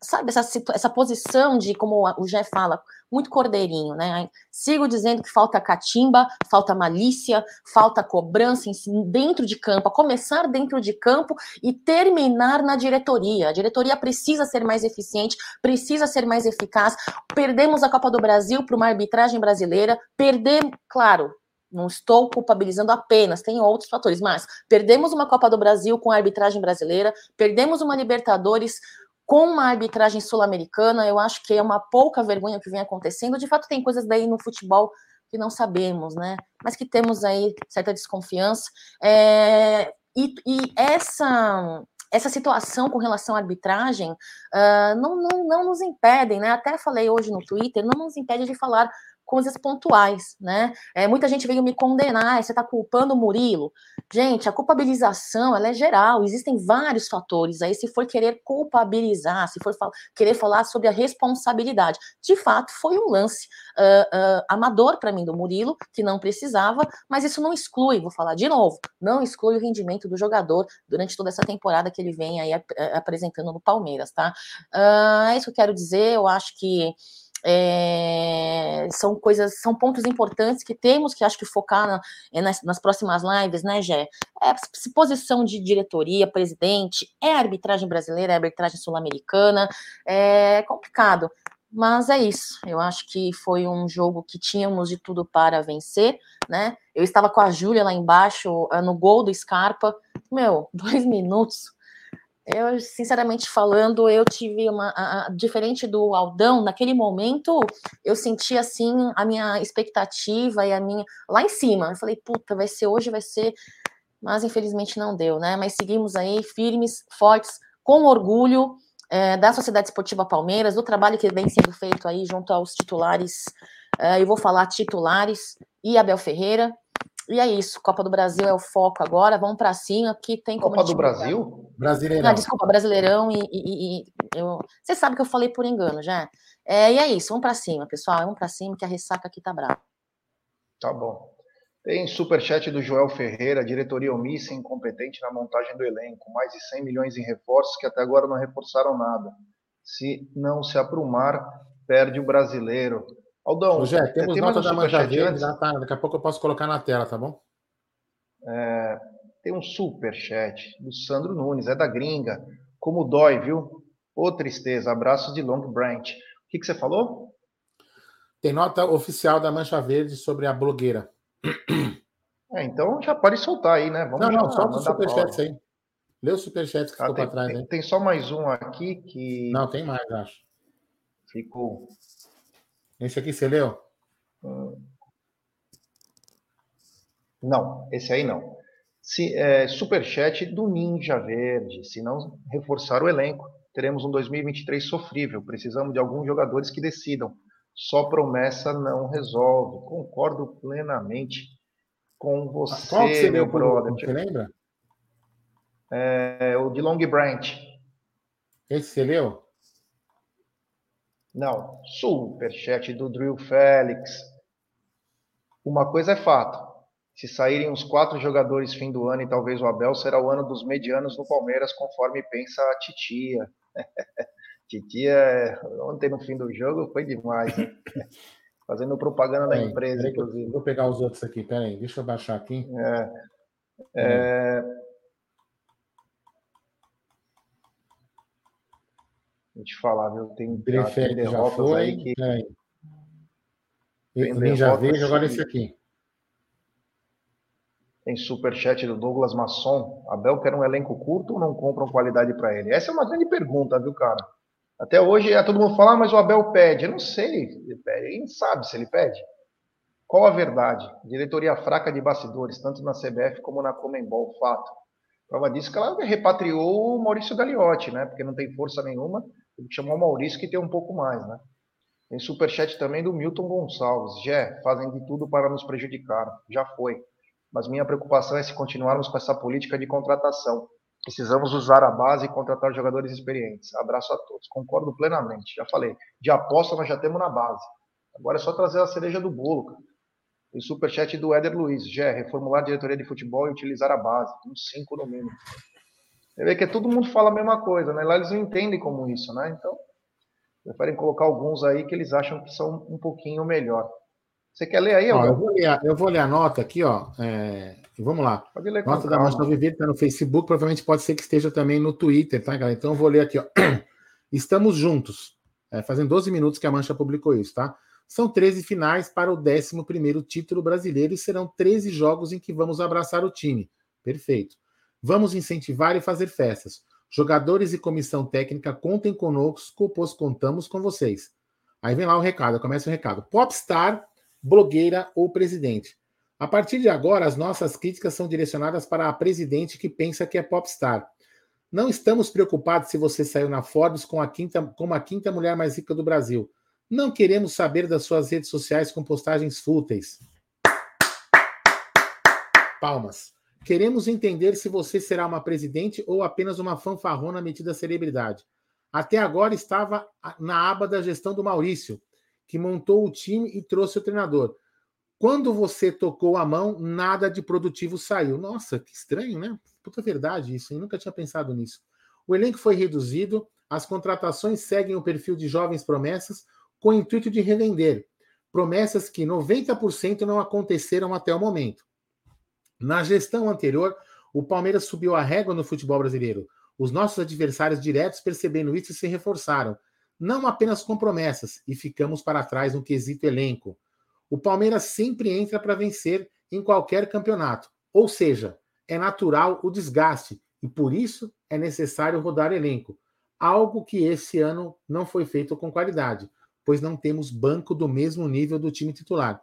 sabe, essa, essa posição de, como o Jé fala, muito cordeirinho, né? Sigo dizendo que falta catimba, falta malícia, falta cobrança dentro de campo, a começar dentro de campo e terminar na diretoria. A diretoria precisa ser mais eficiente, precisa ser mais eficaz. Perdemos a Copa do Brasil para uma arbitragem brasileira, perdemos, claro, não estou culpabilizando apenas, tem outros fatores, mas perdemos uma Copa do Brasil com a arbitragem brasileira, perdemos uma Libertadores com uma arbitragem sul-americana, eu acho que é uma pouca vergonha que vem acontecendo. De fato, tem coisas daí no futebol que não sabemos, né? Mas que temos aí certa desconfiança. É, e, e essa essa situação com relação à arbitragem uh, não, não, não nos impedem, né? Até falei hoje no Twitter, não nos impede de falar coisas pontuais, né? É, muita gente veio me condenar, você está culpando o Murilo. Gente, a culpabilização ela é geral, existem vários fatores aí. Se for querer culpabilizar, se for fal querer falar sobre a responsabilidade, de fato foi um lance uh, uh, amador para mim do Murilo, que não precisava, mas isso não exclui, vou falar de novo, não exclui o rendimento do jogador durante toda essa temporada que ele vem aí ap apresentando no Palmeiras, tá? Uh, é isso que eu quero dizer, eu acho que é, são coisas, são pontos importantes que temos que acho que focar na, é, nas, nas, próximas lives, né, Gé? É posição de diretoria, presidente, é arbitragem brasileira, é arbitragem sul-americana, é complicado. Mas é isso. Eu acho que foi um jogo que tínhamos de tudo para vencer, né? Eu estava com a Júlia lá embaixo, no gol do Scarpa. Meu, dois minutos eu, sinceramente falando, eu tive uma. A, a, diferente do Aldão, naquele momento, eu senti assim a minha expectativa e a minha. lá em cima. Eu falei, puta, vai ser hoje, vai ser. Mas infelizmente não deu, né? Mas seguimos aí, firmes, fortes, com orgulho é, da Sociedade Esportiva Palmeiras, do trabalho que vem sendo feito aí junto aos titulares. É, eu vou falar titulares e Abel Ferreira, e é isso, Copa do Brasil é o foco agora, vamos para cima, que tem Copa do Brasil? Brasileirão. Ah, desculpa, Brasileirão e, e, e, eu... Você sabe que eu falei por engano, já. É, e é isso, vamos para cima, pessoal, vamos para cima que a ressaca aqui tá brava. Tá bom. Tem superchat do Joel Ferreira, diretoria omissa e incompetente na montagem do elenco, mais de 100 milhões em reforços que até agora não reforçaram nada. Se não se aprumar, perde o brasileiro. Aldão, Rogé, temos tem nota da Mancha Verde, tá, daqui a pouco eu posso colocar na tela, tá bom? É, tem um super chat do Sandro Nunes, é da gringa. Como dói, viu? Ô tristeza, abraços de Long Branch. O que, que você falou? Tem nota oficial da Mancha Verde sobre a blogueira. É, então já pode soltar aí, né? Vamos não, não, solta o superchat aí. Lê o superchat que ah, ficou para trás. Tem, tem, só mais um aqui que. Não, tem mais, acho. Ficou. Esse aqui você leu? Não, esse aí não. Se, é, superchat do Ninja Verde. Se não reforçar o elenco, teremos um 2023 sofrível. Precisamos de alguns jogadores que decidam. Só promessa não resolve. Concordo plenamente com você, Qual que você meu brother. Você lembra? É, o de Long Branch. Esse você leu? Não, superchat do Drill Félix. Uma coisa é fato. Se saírem os quatro jogadores fim do ano e talvez o Abel, será o ano dos medianos no Palmeiras, conforme pensa a Titia. titia, ontem no fim do jogo foi demais. Fazendo propaganda da empresa, inclusive. Vou pegar os outros aqui, peraí, deixa eu baixar aqui. É, é, Vou te falar, viu? Tem, tem derrotas foi, aí que. É. Tem já vejo agora esse aqui. Tem superchat do Douglas Masson. Abel quer um elenco curto ou não compram qualidade para ele? Essa é uma grande pergunta, viu, cara? Até hoje, é, todo mundo fala, ah, mas o Abel pede. Eu não sei, ele sabe se ele pede. Qual a verdade? Diretoria fraca de bastidores, tanto na CBF como na Comembol, fato. Prova disso que ela repatriou o Maurício Gagliotti, né? Porque não tem força nenhuma. Ele chamou o Maurício que tem um pouco mais, né? Tem superchat também do Milton Gonçalves. Jé, fazem de tudo para nos prejudicar. Já foi. Mas minha preocupação é se continuarmos com essa política de contratação. Precisamos usar a base e contratar jogadores experientes. Abraço a todos. Concordo plenamente. Já falei. De aposta nós já temos na base. Agora é só trazer a cereja do bolo, cara. E superchat do Éder Luiz. Jé, reformular a diretoria de futebol e utilizar a base. Uns 5 no mínimo. Você vê que todo mundo fala a mesma coisa, né? Lá eles não entendem como isso, né? Então, preferem colocar alguns aí que eles acham que são um pouquinho melhor. Você quer ler aí? Ó, eu, vou ler a, eu vou ler a nota aqui, ó. É, vamos lá. Pode ler nota da Mancha Viver está no Facebook, provavelmente pode ser que esteja também no Twitter, tá, galera? Então eu vou ler aqui, ó. Estamos juntos. É, fazem 12 minutos que a Mancha publicou isso, tá? São 13 finais para o 11 título brasileiro e serão 13 jogos em que vamos abraçar o time. Perfeito. Vamos incentivar e fazer festas. Jogadores e comissão técnica contem conosco, pois contamos com vocês. Aí vem lá o recado, começa o recado. Popstar, blogueira ou presidente. A partir de agora, as nossas críticas são direcionadas para a presidente que pensa que é popstar. Não estamos preocupados se você saiu na Forbes com a quinta, como a quinta mulher mais rica do Brasil. Não queremos saber das suas redes sociais com postagens fúteis. Palmas. Queremos entender se você será uma presidente ou apenas uma fanfarrona metida celebridade. Até agora estava na aba da gestão do Maurício, que montou o time e trouxe o treinador. Quando você tocou a mão, nada de produtivo saiu. Nossa, que estranho, né? Puta verdade isso, eu nunca tinha pensado nisso. O elenco foi reduzido, as contratações seguem o perfil de jovens promessas, com o intuito de revender. Promessas que 90% não aconteceram até o momento. Na gestão anterior, o Palmeiras subiu a régua no futebol brasileiro. Os nossos adversários diretos, percebendo isso, se reforçaram, não apenas com promessas, e ficamos para trás no quesito elenco. O Palmeiras sempre entra para vencer em qualquer campeonato, ou seja, é natural o desgaste e por isso é necessário rodar elenco, algo que esse ano não foi feito com qualidade pois não temos banco do mesmo nível do time titular.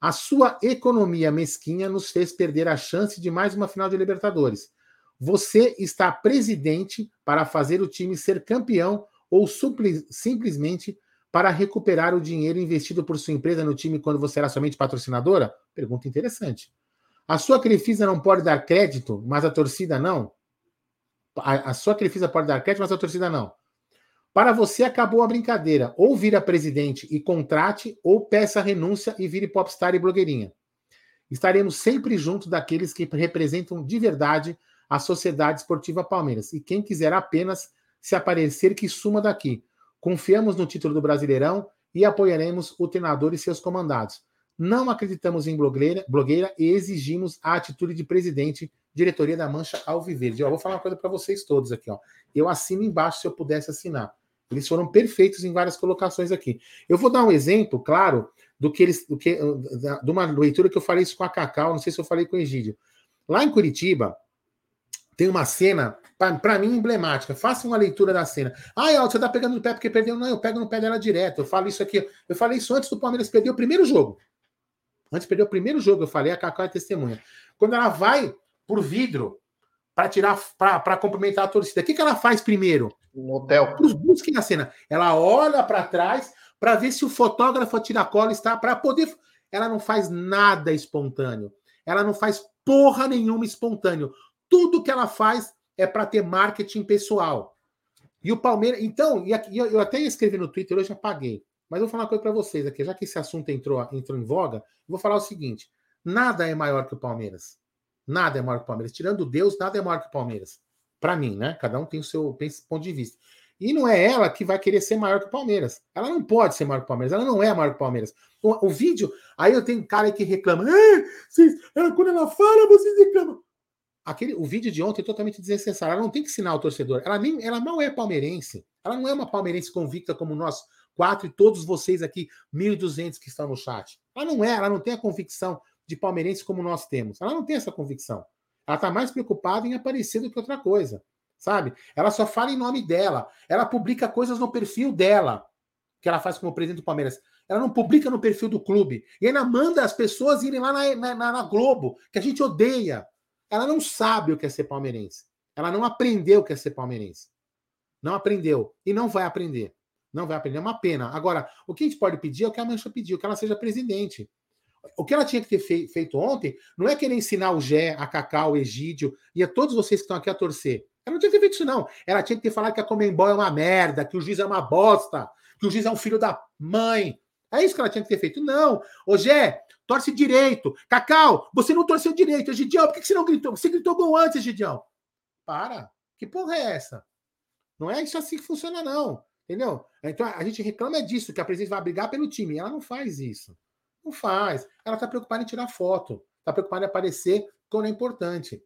A sua economia mesquinha nos fez perder a chance de mais uma final de Libertadores. Você está presidente para fazer o time ser campeão ou simplesmente para recuperar o dinheiro investido por sua empresa no time quando você era somente patrocinadora? Pergunta interessante. A sua Crefisa não pode dar crédito, mas a torcida não? A, a sua Crefisa pode dar crédito, mas a torcida não. Para você acabou a brincadeira. Ou vira presidente e contrate, ou peça renúncia e vire popstar e blogueirinha. Estaremos sempre junto daqueles que representam de verdade a Sociedade Esportiva Palmeiras. E quem quiser apenas se aparecer, que suma daqui. Confiamos no título do Brasileirão e apoiaremos o treinador e seus comandados. Não acreditamos em blogueira, blogueira e exigimos a atitude de presidente, diretoria da Mancha Alviverde. Eu vou falar uma coisa para vocês todos aqui. Ó. Eu assino embaixo se eu pudesse assinar. Eles foram perfeitos em várias colocações aqui. Eu vou dar um exemplo, claro, do que eles, do que, de uma leitura que eu falei isso com a Cacau, não sei se eu falei com o Egídio. Lá em Curitiba, tem uma cena, para mim, emblemática. Faça uma leitura da cena. Ah, você tá pegando no pé porque perdeu. Não, eu pego no pé dela direto. Eu falo isso aqui. Eu falei isso antes do Palmeiras perder o primeiro jogo. Antes de perder o primeiro jogo, eu falei, a Cacau é testemunha. Quando ela vai por vidro para tirar, para cumprimentar a torcida, o que, que ela faz primeiro? No hotel. Busquem a cena. Ela olha para trás para ver se o fotógrafo a tiracola está para poder. Ela não faz nada espontâneo. Ela não faz porra nenhuma espontâneo. Tudo que ela faz é para ter marketing pessoal. E o Palmeiras. Então, eu até escrevi no Twitter, hoje apaguei. Mas eu vou falar uma coisa para vocês aqui. Já que esse assunto entrou, entrou em voga, vou falar o seguinte: nada é maior que o Palmeiras. Nada é maior que o Palmeiras. Tirando Deus, nada é maior que o Palmeiras. Para mim, né? Cada um tem o seu ponto de vista. E não é ela que vai querer ser maior que o Palmeiras. Ela não pode ser maior que o Palmeiras. Ela não é maior que o Palmeiras. O, o vídeo, aí eu tenho um cara que reclama. Ah, vocês, ela, quando ela fala, vocês reclamam. Aquele, o vídeo de ontem é totalmente desnecessário. Ela não tem que ensinar o torcedor. Ela, nem, ela não é palmeirense. Ela não é uma palmeirense convicta como nós quatro e todos vocês aqui, 1.200 que estão no chat. Ela não é, ela não tem a convicção de palmeirense como nós temos. Ela não tem essa convicção. Ela está mais preocupada em aparecer do que outra coisa. sabe? Ela só fala em nome dela. Ela publica coisas no perfil dela, que ela faz como presidente do Palmeiras. Ela não publica no perfil do clube. E ainda manda as pessoas irem lá na, na, na Globo, que a gente odeia. Ela não sabe o que é ser palmeirense. Ela não aprendeu o que é ser palmeirense. Não aprendeu. E não vai aprender. Não vai aprender. É uma pena. Agora, o que a gente pode pedir é o que a Mancha pediu, que ela seja presidente. O que ela tinha que ter feito ontem não é querer ensinar o Gé, a Cacau, o Egídio e a todos vocês que estão aqui a torcer. Ela não tinha que ter feito isso, não. Ela tinha que ter falado que a Comembol é uma merda, que o juiz é uma bosta, que o juiz é um filho da mãe. É isso que ela tinha que ter feito. Não. Ô, Gé, torce direito. Cacau, você não torceu direito. Egidião, por que você não gritou? Você gritou gol antes, Egidião. Para. Que porra é essa? Não é isso assim que funciona, não. Entendeu? Então a gente reclama disso, que a presidente vai brigar pelo time. Ela não faz isso. Não faz. Ela está preocupada em tirar foto. Está preocupada em aparecer quando é importante.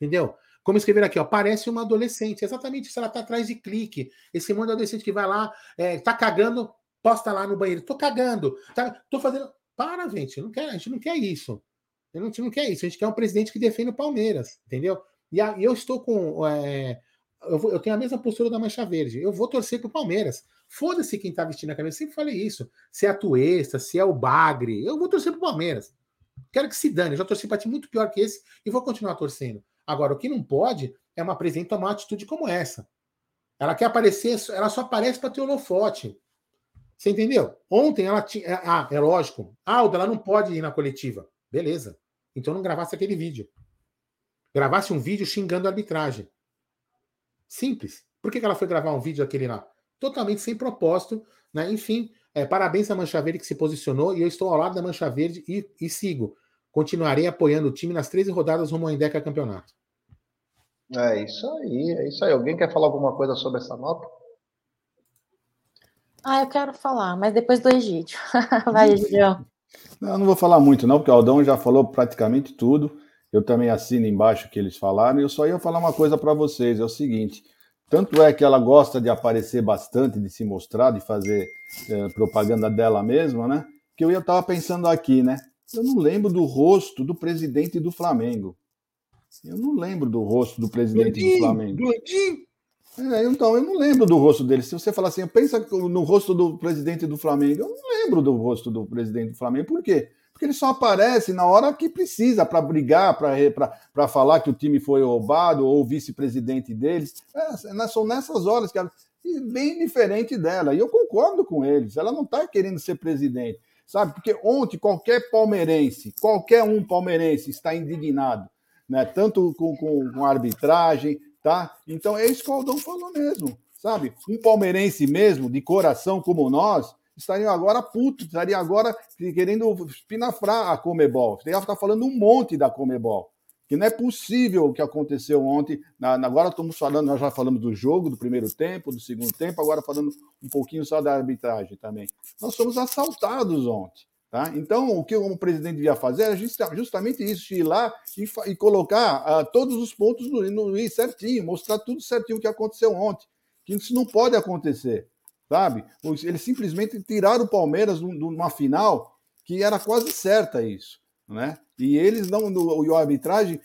Entendeu? Como escrever aqui, ó, parece uma adolescente. Exatamente isso. Ela está atrás de clique. Esse monte de adolescente que vai lá, é, tá cagando, posta lá no banheiro. Tô cagando. Tá, tô fazendo. Para, gente. Não quer, a gente não quer isso. A gente não quer isso. A gente quer um presidente que defenda o Palmeiras. Entendeu? E, a, e eu estou com. É, eu, vou, eu, tenho a mesma postura da Mancha Verde. Eu vou torcer pro Palmeiras. Foda-se quem tá vestindo a camisa. Sempre falei isso. Se é a Tuesta, se é o Bagre. Eu vou torcer pro Palmeiras. Quero que se dane. Eu já torci para time muito pior que esse e vou continuar torcendo. Agora, o que não pode é uma presidente tomar uma atitude como essa. Ela quer aparecer, ela só aparece para ter holofote. Você entendeu? Ontem ela tinha. É, ah, é lógico. Alda, ela não pode ir na coletiva. Beleza. Então não gravasse aquele vídeo. Gravasse um vídeo xingando a arbitragem. Simples. Por que ela foi gravar um vídeo daquele lá? Totalmente sem propósito, né? Enfim, é, parabéns à Mancha Verde que se posicionou e eu estou ao lado da Mancha Verde e, e sigo. Continuarei apoiando o time nas 13 rodadas rumo ao Indeca Campeonato. É isso aí, é isso aí. Alguém quer falar alguma coisa sobre essa nota? Ah, eu quero falar, mas depois do Egídio. Vai, Egidio. Não, não vou falar muito, não, porque o Aldão já falou praticamente tudo. Eu também assino embaixo o que eles falaram. Eu só ia falar uma coisa para vocês: é o seguinte. Tanto é que ela gosta de aparecer bastante, de se mostrar, de fazer é, propaganda dela mesma, né? Que eu estava pensando aqui, né? Eu não lembro do rosto do presidente do Flamengo. Eu não lembro do rosto do presidente do Flamengo. É, então, eu não lembro do rosto dele. Se você falar assim, pensa no rosto do presidente do Flamengo, eu não lembro do rosto do presidente do Flamengo. Por quê? Porque ele só aparece na hora que precisa para brigar, para falar que o time foi roubado, ou vice-presidente deles. É, são nessas horas que ela. bem diferente dela. E eu concordo com eles. Ela não está querendo ser presidente sabe? Porque ontem qualquer palmeirense, qualquer um palmeirense está indignado, né? Tanto com, com, com a arbitragem, tá? Então é isso que o Aldão falou mesmo, sabe? Um palmeirense mesmo, de coração como nós, estaria agora puto, estaria agora querendo espinafrar a Comebol. Estaria estar falando um monte da Comebol que não é possível o que aconteceu ontem. Na, agora estamos falando, nós já falamos do jogo, do primeiro tempo, do segundo tempo, agora falando um pouquinho só da arbitragem também. Nós fomos assaltados ontem. Tá? Então, o que o presidente devia fazer era justamente isso, ir lá e, e colocar uh, todos os pontos no, no certinho, mostrar tudo certinho o que aconteceu ontem. Que isso não pode acontecer, sabe? Eles simplesmente tiraram o Palmeiras numa final que era quase certa isso, né? E eles não, no, o arbitragem,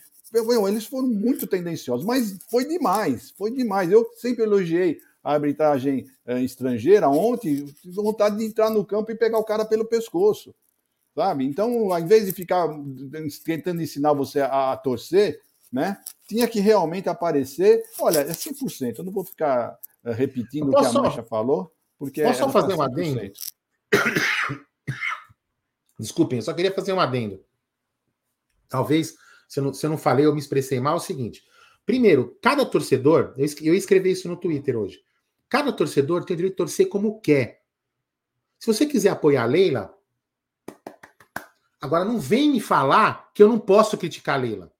eles foram muito tendenciosos, mas foi demais, foi demais. Eu sempre elogiei a arbitragem eh, estrangeira ontem, tive vontade de entrar no campo e pegar o cara pelo pescoço, sabe? Então, ao invés de ficar tentando ensinar você a, a torcer, né? Tinha que realmente aparecer. Olha, é 100%. Eu não vou ficar uh, repetindo o que a Mancha falou, porque posso só fazer um adendo? Desculpem, eu só queria fazer um adendo. Talvez, se eu, não, se eu não falei, eu me expressei mal, é o seguinte. Primeiro, cada torcedor, eu, eu escrevi isso no Twitter hoje. Cada torcedor tem o direito de torcer como quer. Se você quiser apoiar a Leila, agora não vem me falar que eu não posso criticar a Leila.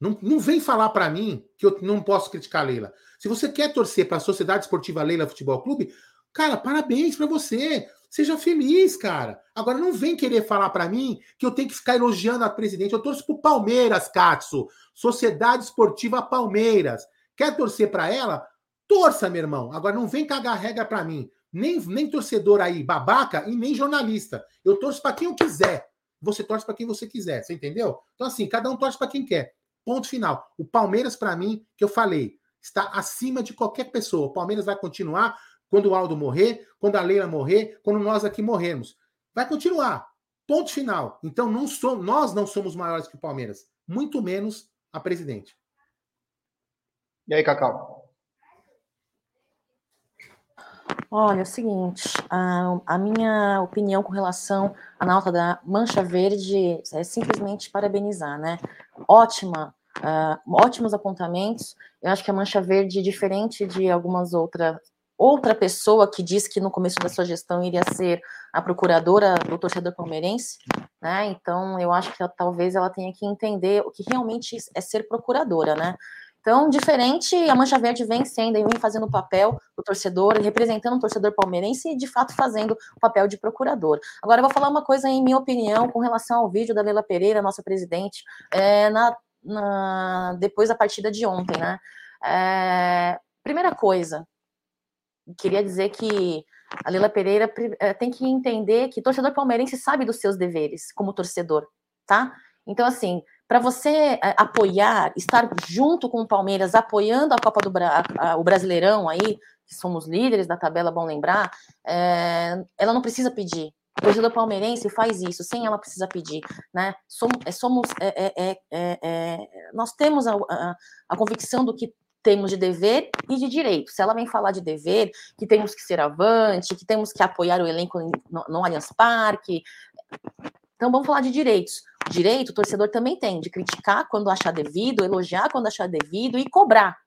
Não, não vem falar para mim que eu não posso criticar a Leila. Se você quer torcer para a Sociedade Esportiva Leila Futebol Clube, cara, parabéns para você. Seja feliz, cara. Agora não vem querer falar para mim que eu tenho que ficar elogiando a presidente. Eu torço pro Palmeiras, Katsu. Sociedade Esportiva Palmeiras. Quer torcer para ela? Torça, meu irmão. Agora não vem cagar regra para mim. Nem, nem torcedor aí babaca e nem jornalista. Eu torço para quem eu quiser. Você torce para quem você quiser. Você entendeu? Então assim, cada um torce para quem quer. Ponto final. O Palmeiras para mim, que eu falei, está acima de qualquer pessoa. O Palmeiras vai continuar quando o Aldo morrer, quando a Leila morrer, quando nós aqui morrermos. Vai continuar. Ponto final. Então não somos, nós não somos maiores que o Palmeiras, muito menos a presidente. E aí, Cacau? Olha, é o seguinte, a, a, minha opinião com relação à nota da Mancha Verde é simplesmente parabenizar, né? Ótima, uh, ótimos apontamentos. Eu acho que a Mancha Verde, diferente de algumas outras outra pessoa que disse que no começo da sua gestão iria ser a procuradora do torcedor palmeirense, né? Então eu acho que talvez ela tenha que entender o que realmente é ser procuradora, né? Então, diferente, a Mancha Verde vem sendo e vem fazendo o papel do torcedor, representando o torcedor palmeirense e, de fato, fazendo o papel de procurador. Agora, eu vou falar uma coisa, em minha opinião, com relação ao vídeo da Leila Pereira, nossa presidente, é, na, na, depois da partida de ontem, né? É, primeira coisa, queria dizer que a Leila Pereira é, tem que entender que torcedor palmeirense sabe dos seus deveres como torcedor, tá? Então, assim, para você é, apoiar, estar junto com o Palmeiras, apoiando a Copa do Bra a, a, o Brasileirão aí, que somos líderes da tabela, bom lembrar, é, ela não precisa pedir. O torcedor palmeirense faz isso, sem ela precisar pedir, né? Somos, somos é, é, nós temos a, a, a convicção do que temos de dever e de direito. Se ela vem falar de dever, que temos que ser avante, que temos que apoiar o elenco no, no Allianz Parque, então vamos falar de direitos. Direito, o torcedor também tem de criticar quando achar devido, elogiar quando achar devido e cobrar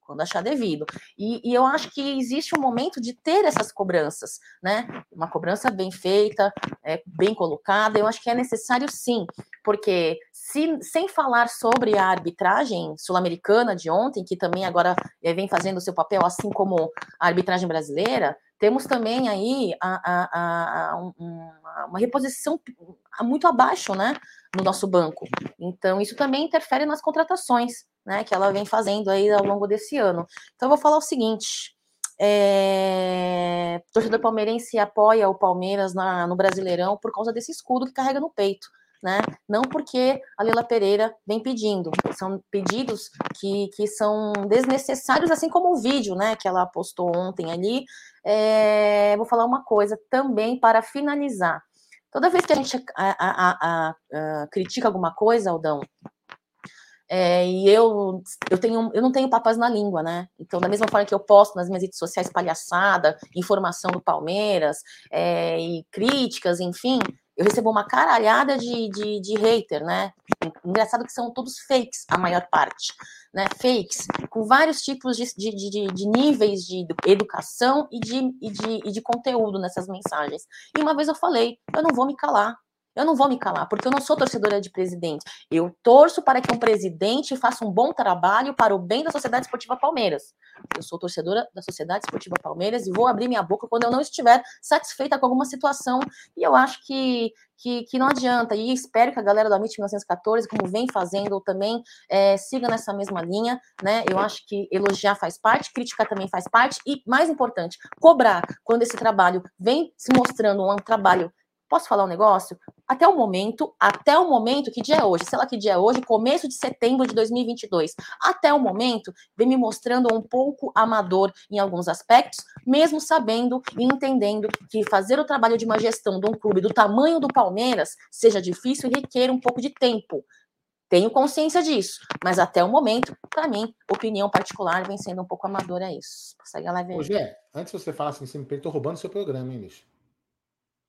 quando achar devido. E, e, eu acho que existe um momento de ter essas cobranças, né? Uma cobrança bem feita, é, bem colocada, eu acho que é necessário sim, porque se, sem falar sobre a arbitragem sul-americana de ontem, que também agora é, vem fazendo seu papel, assim como a arbitragem brasileira, temos também aí a, a, a, uma, uma reposição muito abaixo, né, no nosso banco. Então, isso também interfere nas contratações, né, que ela vem fazendo aí ao longo desse ano. Então, eu vou falar o seguinte: é, torcedor palmeirense apoia o Palmeiras na, no Brasileirão por causa desse escudo que carrega no peito né? Não porque a Leila Pereira vem pedindo, são pedidos que, que são desnecessários, assim como o vídeo, né, que ela postou ontem ali. É, vou falar uma coisa também para finalizar. Toda vez que a gente a, a, a, critica alguma coisa, Aldão, é, e eu, eu, tenho, eu não tenho papas na língua, né? Então, da mesma forma que eu posto nas minhas redes sociais palhaçada, informação do Palmeiras, é, e críticas, enfim, eu recebo uma caralhada de, de, de hater, né? Engraçado que são todos fakes, a maior parte, né? Fakes, com vários tipos de, de, de, de níveis de educação e de, e, de, e de conteúdo nessas mensagens. E uma vez eu falei, eu não vou me calar, eu não vou me calar, porque eu não sou torcedora de presidente. Eu torço para que um presidente faça um bom trabalho para o bem da Sociedade Esportiva Palmeiras. Eu sou torcedora da Sociedade Esportiva Palmeiras e vou abrir minha boca quando eu não estiver satisfeita com alguma situação. E eu acho que, que, que não adianta. E espero que a galera do Amit 1914, como vem fazendo, também é, siga nessa mesma linha. Né? Eu acho que elogiar faz parte, criticar também faz parte. E, mais importante, cobrar quando esse trabalho vem se mostrando um trabalho Posso falar um negócio? Até o momento, até o momento, que dia é hoje? Sei lá que dia é hoje, começo de setembro de 2022. Até o momento, vem me mostrando um pouco amador em alguns aspectos, mesmo sabendo e entendendo que fazer o trabalho de uma gestão de um clube do tamanho do Palmeiras seja difícil e requer um pouco de tempo. Tenho consciência disso, mas até o momento, para mim, opinião particular vem sendo um pouco amadora isso. Segue a live aí. Ô, Gé, antes de você falar assim, sempre, tô roubando seu programa, hein, bicho?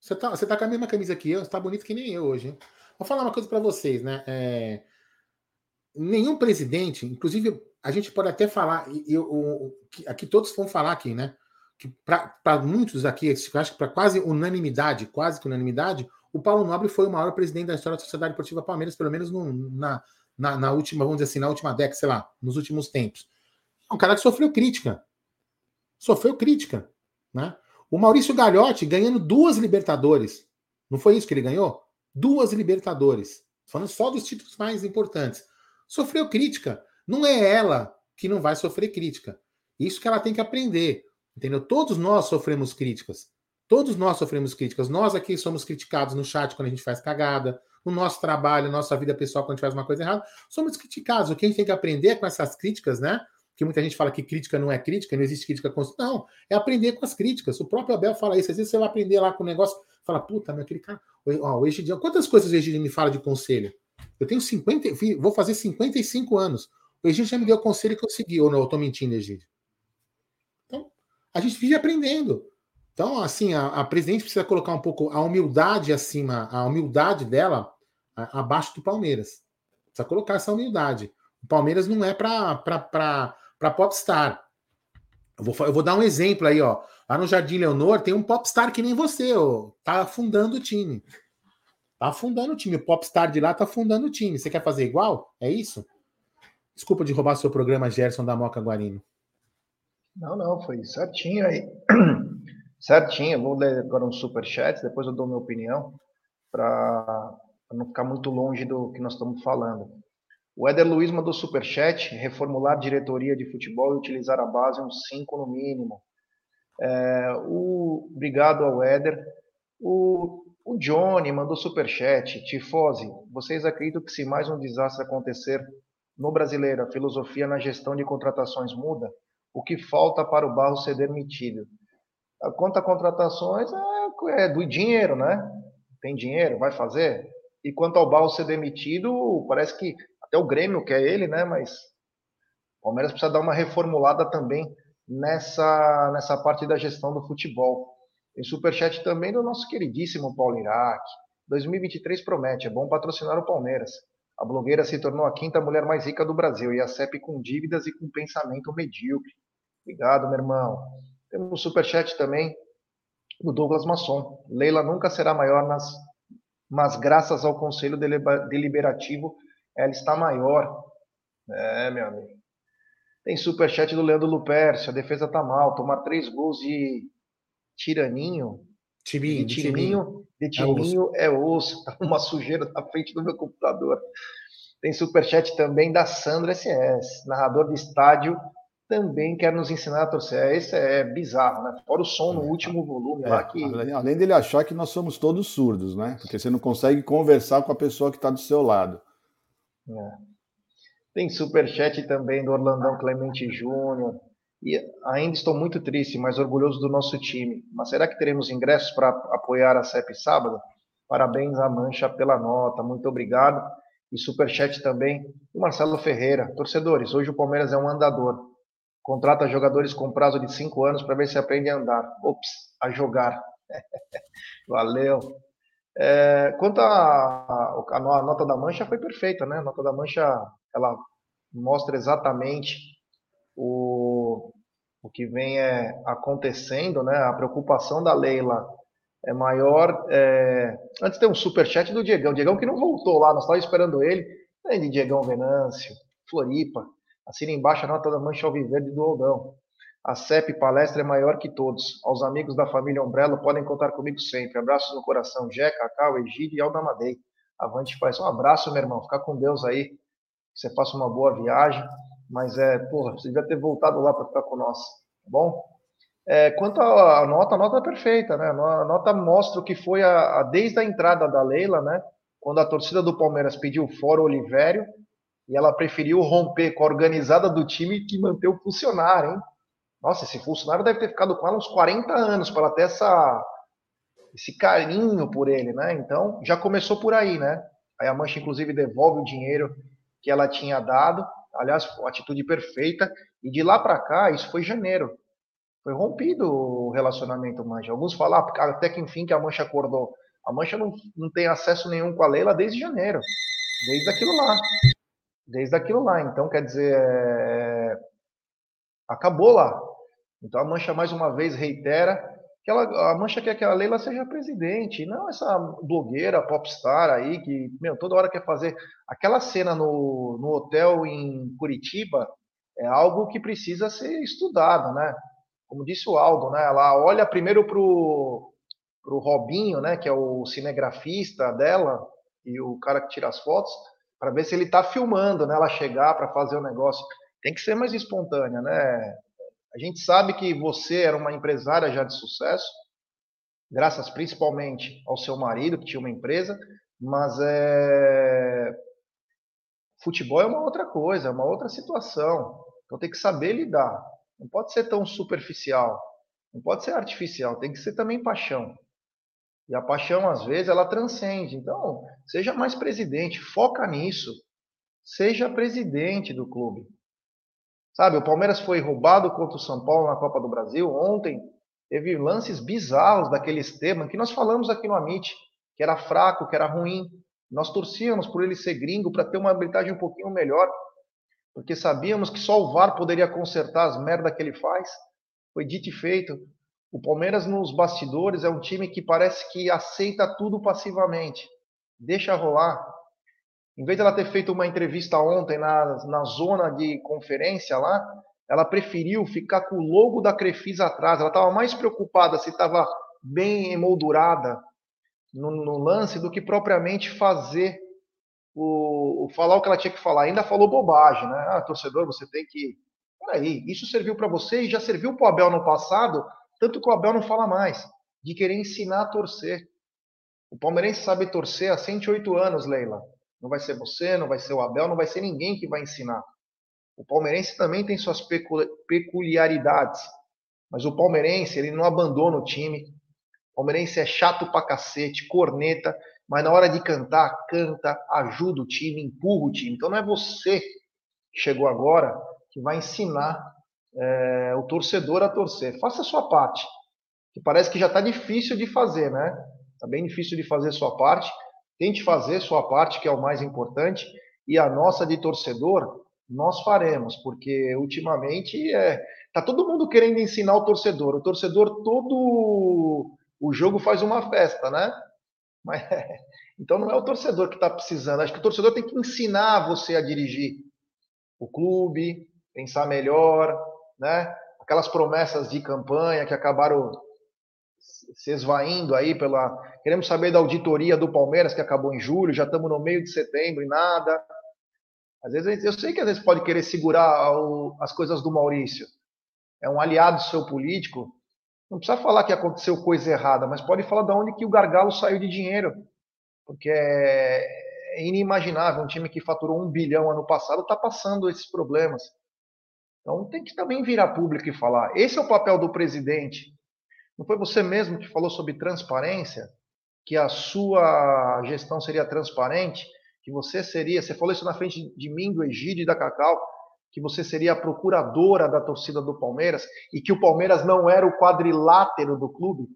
Você tá, você tá com a mesma camisa que eu, você tá bonito que nem eu hoje, hein? Vou falar uma coisa para vocês, né? É, nenhum presidente, inclusive a gente pode até falar, eu, aqui todos vão falar aqui, né? Que para muitos aqui, acho que para quase unanimidade, quase que unanimidade, o Paulo Nobre foi o maior presidente da história da Sociedade Esportiva Palmeiras, pelo menos no, na, na, na, última, vamos dizer assim, na última década, sei lá, nos últimos tempos. É um cara que sofreu crítica. Sofreu crítica, né? O Maurício Gagliotti ganhando duas Libertadores. Não foi isso que ele ganhou? Duas Libertadores. Falando só dos títulos mais importantes. Sofreu crítica. Não é ela que não vai sofrer crítica. Isso que ela tem que aprender. Entendeu? Todos nós sofremos críticas. Todos nós sofremos críticas. Nós aqui somos criticados no chat quando a gente faz cagada, no nosso trabalho, na nossa vida pessoal quando a gente faz uma coisa errada. Somos criticados. O que a gente tem que aprender com essas críticas, né? Porque muita gente fala que crítica não é crítica, não existe crítica construtiva. Não, é aprender com as críticas. O próprio Abel fala isso. Às vezes você vai aprender lá com o negócio, fala, puta, meu, aquele cara. Ó, o quantas coisas o Egidião me fala de conselho? Eu tenho 50, vou fazer 55 anos. O Egidião já me deu conselho que eu segui, ou não, eu tô mentindo, Egidião. Então, a gente vive aprendendo. Então, assim, a, a presidente precisa colocar um pouco a humildade acima, a humildade dela a, abaixo do Palmeiras. Precisa colocar essa humildade. O Palmeiras não é para popstar. Eu vou, eu vou dar um exemplo aí, ó. Lá no Jardim Leonor tem um popstar que nem você, ó. Tá afundando o time. Tá afundando o time. O popstar de lá tá afundando o time. Você quer fazer igual? É isso? Desculpa de roubar seu programa, Gerson da Moca Guarino. Não, não, foi certinho aí. certinho. Vou ler agora um superchat, depois eu dou minha opinião, para não ficar muito longe do que nós estamos falando. O Éder Luiz mandou superchat, reformular diretoria de futebol e utilizar a base uns 5 no mínimo. É, o, obrigado ao Éder. O, o Johnny mandou superchat. Tifose, vocês acreditam que se mais um desastre acontecer no brasileiro, a filosofia na gestão de contratações muda? O que falta para o Barro ser demitido? Quanto a contratações, é, é do dinheiro, né? Tem dinheiro, vai fazer? E quanto ao Barro ser demitido, parece que até o Grêmio quer ele, né? Mas o Palmeiras precisa dar uma reformulada também nessa, nessa parte da gestão do futebol. Tem superchat também do nosso queridíssimo Paulo Iraque. 2023 promete, é bom patrocinar o Palmeiras. A blogueira se tornou a quinta mulher mais rica do Brasil e a CEP com dívidas e com pensamento medíocre. Obrigado, meu irmão. Temos um superchat também do Douglas Masson. Leila nunca será maior nas mas graças ao Conselho Deliberativo ela está maior. É, meu amigo. Tem superchat do Leandro Lupercio, a defesa tá mal, tomar três gols de tiraninho, timinho, de timinho, de timinho é osso, tá uma sujeira na frente do meu computador. Tem superchat também da Sandra SS, narrador de estádio também quer nos ensinar a torcer. Esse é bizarro, né? Fora o som no é. último volume é, lá que. Além dele achar que nós somos todos surdos, né? Porque você não consegue conversar com a pessoa que está do seu lado. É. Tem superchat também do Orlandão Clemente Júnior. E ainda estou muito triste, mas orgulhoso do nosso time. Mas será que teremos ingressos para apoiar a CEP sábado? Parabéns à Mancha pela nota, muito obrigado. E superchat também do Marcelo Ferreira. Torcedores, hoje o Palmeiras é um andador. Contrata jogadores com prazo de cinco anos para ver se aprende a andar. Ops, a jogar. Valeu. É, quanto à nota da mancha, foi perfeita, né? A nota da mancha, ela mostra exatamente o, o que vem é, acontecendo, né? A preocupação da Leila é maior. É... Antes tem um superchat do Diegão. Diegão que não voltou lá, nós estávamos esperando ele. de Diegão Venâncio, Floripa. Assina embaixo a nota da Mancha Alviverde do Oldão. A CEP Palestra é maior que todos. Aos amigos da família Umbrella podem contar comigo sempre. Abraços no coração. Jé, Cacau, Egídio e Aldamadei. Avante faz um abraço, meu irmão. Fica com Deus aí. Você faça uma boa viagem. Mas é, porra, você devia ter voltado lá para ficar com nós. Tá bom? É, quanto à nota, a nota é perfeita, né? A nota mostra o que foi a, a, desde a entrada da Leila, né? Quando a torcida do Palmeiras pediu fora o Olivério, e ela preferiu romper com a organizada do time que manter o funcionário, hein? Nossa, esse funcionário deve ter ficado com ela uns 40 anos para ter essa, esse carinho por ele, né? Então, já começou por aí, né? Aí a Mancha, inclusive, devolve o dinheiro que ela tinha dado. Aliás, atitude perfeita. E de lá para cá, isso foi janeiro. Foi rompido o relacionamento Mancha. Alguns falam ah, até que enfim que a Mancha acordou. A Mancha não, não tem acesso nenhum com a Leila desde janeiro. Desde aquilo lá desde aquilo lá. Então, quer dizer, é... acabou lá. Então, a Mancha mais uma vez reitera que ela, a Mancha quer que a Leila seja presidente, não essa blogueira popstar aí que, meu, toda hora quer fazer. Aquela cena no, no hotel em Curitiba é algo que precisa ser estudado, né? Como disse o Aldo, né? Ela olha primeiro pro, pro Robinho, né? Que é o cinegrafista dela e o cara que tira as fotos para ver se ele está filmando, né? Ela chegar para fazer o negócio. Tem que ser mais espontânea, né? A gente sabe que você era uma empresária já de sucesso, graças principalmente ao seu marido, que tinha uma empresa, mas é... futebol é uma outra coisa, é uma outra situação. Então tem que saber lidar. Não pode ser tão superficial, não pode ser artificial, tem que ser também paixão. E a paixão, às vezes, ela transcende. Então, seja mais presidente, foca nisso. Seja presidente do clube. Sabe, o Palmeiras foi roubado contra o São Paulo na Copa do Brasil. Ontem teve lances bizarros daquele Esteban que nós falamos aqui no Amit, que era fraco, que era ruim. Nós torcíamos por ele ser gringo para ter uma habilidade um pouquinho melhor, porque sabíamos que só o VAR poderia consertar as merdas que ele faz. Foi dito e feito. O Palmeiras nos bastidores é um time que parece que aceita tudo passivamente. Deixa rolar. Em vez de ela ter feito uma entrevista ontem na, na zona de conferência lá, ela preferiu ficar com o logo da Crefisa atrás. Ela estava mais preocupada se estava bem emoldurada no, no, lance do que propriamente fazer o, o, falar o que ela tinha que falar. Ainda falou bobagem, né? Ah, torcedor, você tem que. Peraí, isso serviu para você e já serviu para o Abel no passado, tanto que o Abel não fala mais, de querer ensinar a torcer. O palmeirense sabe torcer há 108 anos, Leila. Não vai ser você, não vai ser o Abel, não vai ser ninguém que vai ensinar. O palmeirense também tem suas peculiaridades, mas o palmeirense ele não abandona o time. O palmeirense é chato pra cacete, corneta, mas na hora de cantar, canta, ajuda o time, empurra o time. Então não é você que chegou agora que vai ensinar é, o torcedor a torcer. Faça a sua parte, que parece que já está difícil de fazer, né? Está bem difícil de fazer a sua parte. Tente fazer sua parte, que é o mais importante, e a nossa de torcedor, nós faremos, porque ultimamente é, tá todo mundo querendo ensinar o torcedor. O torcedor todo o jogo faz uma festa, né? Mas, então não é o torcedor que está precisando. Acho que o torcedor tem que ensinar você a dirigir o clube, pensar melhor, né? Aquelas promessas de campanha que acabaram se esvaindo aí pela. Queremos saber da auditoria do Palmeiras, que acabou em julho, já estamos no meio de setembro e nada. Às vezes, eu sei que às vezes pode querer segurar o, as coisas do Maurício. É um aliado seu político. Não precisa falar que aconteceu coisa errada, mas pode falar de onde que o gargalo saiu de dinheiro. Porque é, é inimaginável um time que faturou um bilhão ano passado está passando esses problemas. Então tem que também virar público e falar. Esse é o papel do presidente não foi você mesmo que falou sobre transparência? Que a sua gestão seria transparente? Que você seria, você falou isso na frente de mim, do Egídio e da Cacau, que você seria a procuradora da torcida do Palmeiras e que o Palmeiras não era o quadrilátero do clube?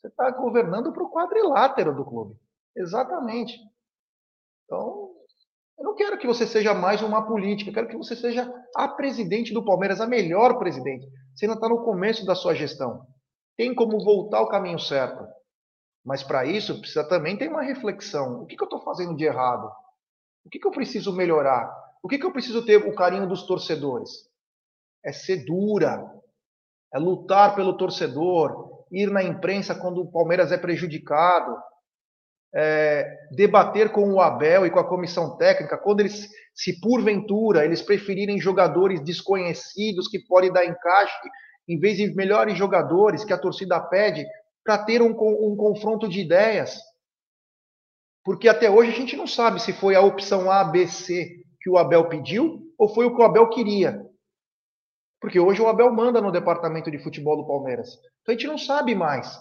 Você está governando para o quadrilátero do clube. Exatamente. Então, eu não quero que você seja mais uma política, eu quero que você seja a presidente do Palmeiras, a melhor presidente. Você ainda está no começo da sua gestão tem como voltar ao caminho certo. Mas para isso precisa também ter uma reflexão. O que, que eu estou fazendo de errado? O que, que eu preciso melhorar? O que, que eu preciso ter o carinho dos torcedores? É ser dura, é lutar pelo torcedor, ir na imprensa quando o Palmeiras é prejudicado, é, debater com o Abel e com a comissão técnica, quando eles, se porventura eles preferirem jogadores desconhecidos que podem dar encaixe em vez de melhores jogadores que a torcida pede, para ter um, um confronto de ideias. Porque até hoje a gente não sabe se foi a opção A, B, C que o Abel pediu ou foi o que o Abel queria. Porque hoje o Abel manda no departamento de futebol do Palmeiras. Então a gente não sabe mais